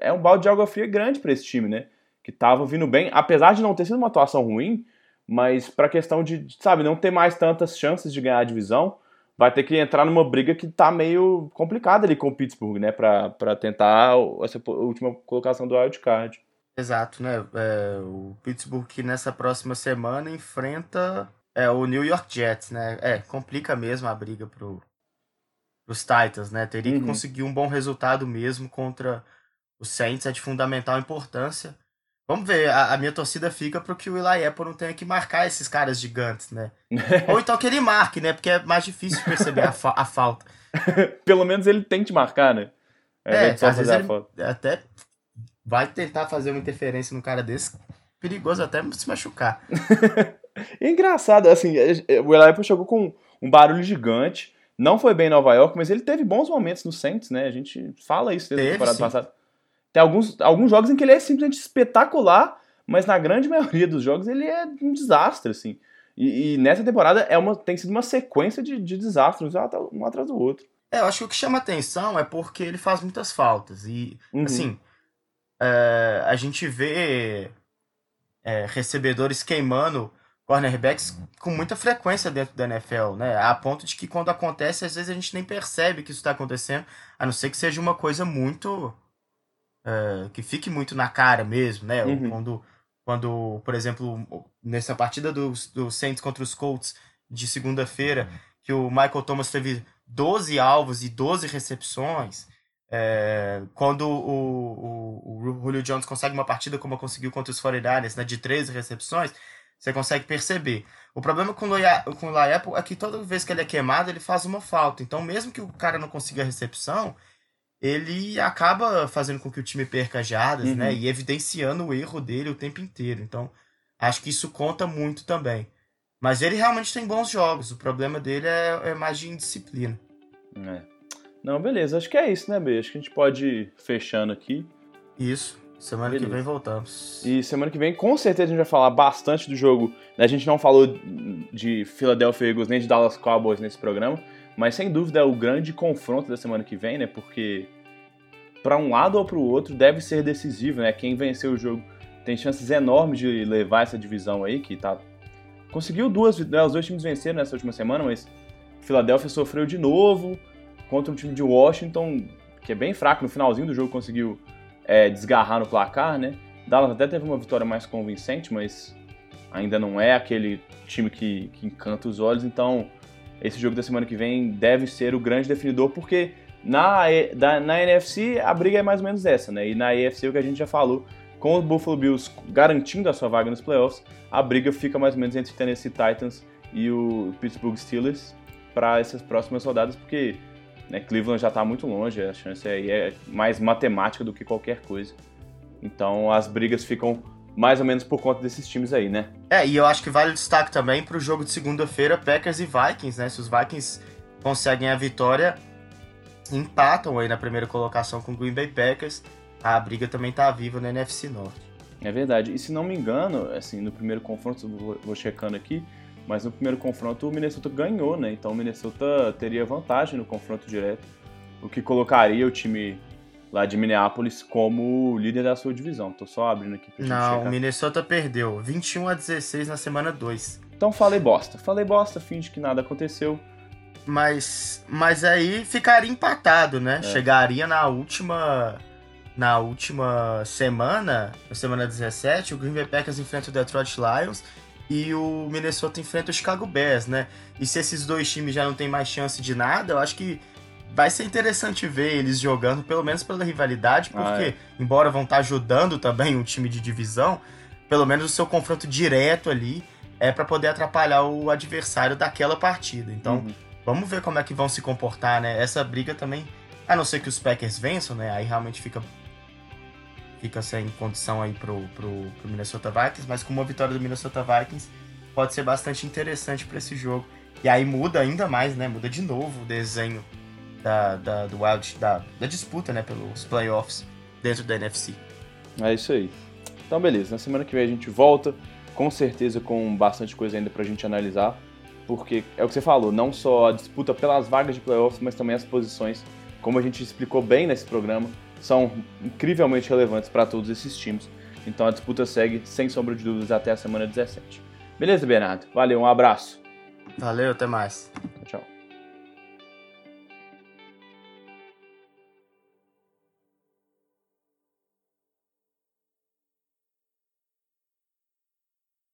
é um balde de água fria grande para esse time, né? Que estava vindo bem, apesar de não ter sido uma atuação ruim, mas para a questão de, sabe, não ter mais tantas chances de ganhar a divisão, vai ter que entrar numa briga que tá meio complicada ali com o Pittsburgh, né? Para tentar essa última colocação do wild card. Exato, né? É, o Pittsburgh que nessa próxima semana enfrenta é, o New York Jets, né? É, complica mesmo a briga pro, pros Titans, né? Teria uhum. que conseguir um bom resultado mesmo contra os Saints, é de fundamental importância. Vamos ver, a, a minha torcida fica pro que o Eli Apple não tenha que marcar esses caras gigantes, né? <laughs> Ou então que ele marque, né? Porque é mais difícil perceber a, fa a falta. <laughs> Pelo menos ele tente marcar, né? É, é às vezes ele até vai tentar fazer uma interferência no cara desse, perigoso até se machucar. é <laughs> engraçado, assim, é, é, o Eli Apple chegou com um barulho gigante, não foi bem em Nova York, mas ele teve bons momentos no Saints, né? A gente fala isso desde a temporada sim. passada. Tem alguns, alguns jogos em que ele é simplesmente espetacular, mas na grande <laughs> maioria dos jogos ele é um desastre, assim. E, e nessa temporada é uma, tem sido uma sequência de, de desastres, um atrás do outro. É, eu acho que o que chama atenção é porque ele faz muitas faltas. E, uhum. assim, é, a gente vê é, recebedores queimando cornerbacks com muita frequência dentro da NFL, né? A ponto de que quando acontece, às vezes a gente nem percebe que isso está acontecendo, a não ser que seja uma coisa muito. É, que fique muito na cara mesmo, né? Uhum. Quando, quando, por exemplo, nessa partida do, do Saints contra os Colts de segunda-feira, que o Michael Thomas teve 12 alvos e 12 recepções. É, quando o, o, o, Julio Jones consegue uma partida como conseguiu contra os 49ers, né, de 13 recepções, você consegue perceber. O problema com o, com o Laepo é que toda vez que ele é queimado, ele faz uma falta. Então, mesmo que o cara não consiga a recepção, ele acaba fazendo com que o time perca jardas, né, uhum. né? E evidenciando o erro dele o tempo inteiro. Então, acho que isso conta muito também. Mas ele realmente tem bons jogos. O problema dele é, é mais de indisciplina. É. Não, beleza. Acho que é isso, né, B? Acho que a gente pode ir fechando aqui. Isso. Semana beleza. que vem voltamos. E semana que vem, com certeza, a gente vai falar bastante do jogo. A gente não falou de Philadelphia Eagles nem de Dallas Cowboys nesse programa, mas sem dúvida é o grande confronto da semana que vem, né? Porque para um lado ou para o outro deve ser decisivo, né? Quem vencer o jogo tem chances enormes de levar essa divisão aí, que tá. Conseguiu duas, né? Os dois times venceram nessa última semana, mas Philadelphia sofreu de novo contra um time de Washington que é bem fraco. No finalzinho do jogo conseguiu é, desgarrar no placar, né? Dallas até teve uma vitória mais convincente, mas ainda não é aquele time que, que encanta os olhos. Então, esse jogo da semana que vem deve ser o grande definidor, porque na, da, na NFC a briga é mais ou menos essa, né? E na AFC o que a gente já falou, com o Buffalo Bills garantindo a sua vaga nos playoffs, a briga fica mais ou menos entre o Tennessee Titans e o Pittsburgh Steelers para essas próximas rodadas, porque né? Cleveland já está muito longe, a chance aí é mais matemática do que qualquer coisa. Então as brigas ficam mais ou menos por conta desses times aí, né? É, e eu acho que vale destaque também para o jogo de segunda-feira, Packers e Vikings, né? Se os Vikings conseguem a vitória, empatam aí na primeira colocação com o Green Bay Packers. A briga também tá viva na NFC Norte. É verdade. E se não me engano, assim, no primeiro confronto, vou checando aqui, mas no primeiro confronto o Minnesota ganhou, né? Então o Minnesota teria vantagem no confronto direto, o que colocaria o time lá de Minneapolis como líder da sua divisão. Tô só abrindo aqui pra gente Não, checar. o Minnesota perdeu 21 a 16 na semana 2. Então falei bosta. Falei bosta, finge que nada aconteceu. Mas mas aí ficaria empatado, né? É. Chegaria na última na última semana, na semana 17, o Green Bay Packers enfrenta o Detroit Lions e o Minnesota enfrenta o Chicago Bears, né? E se esses dois times já não têm mais chance de nada, eu acho que vai ser interessante ver eles jogando, pelo menos pela rivalidade, porque, ah, é. embora vão estar ajudando também um time de divisão, pelo menos o seu confronto direto ali é para poder atrapalhar o adversário daquela partida. Então, uhum. vamos ver como é que vão se comportar, né? Essa briga também, a não ser que os Packers vençam, né? Aí realmente fica fica sem condição aí pro, pro, pro Minnesota Vikings, mas com uma vitória do Minnesota Vikings pode ser bastante interessante para esse jogo. E aí muda ainda mais, né? Muda de novo o desenho da, da, do Wild, da, da disputa, né? Pelos playoffs dentro da NFC. É isso aí. Então, beleza. Na semana que vem a gente volta, com certeza com bastante coisa ainda pra gente analisar, porque é o que você falou, não só a disputa pelas vagas de playoffs, mas também as posições, como a gente explicou bem nesse programa, são incrivelmente relevantes para todos esses times. Então a disputa segue, sem sombra de dúvidas, até a semana 17. Beleza, Bernardo? Valeu, um abraço. Valeu, até mais.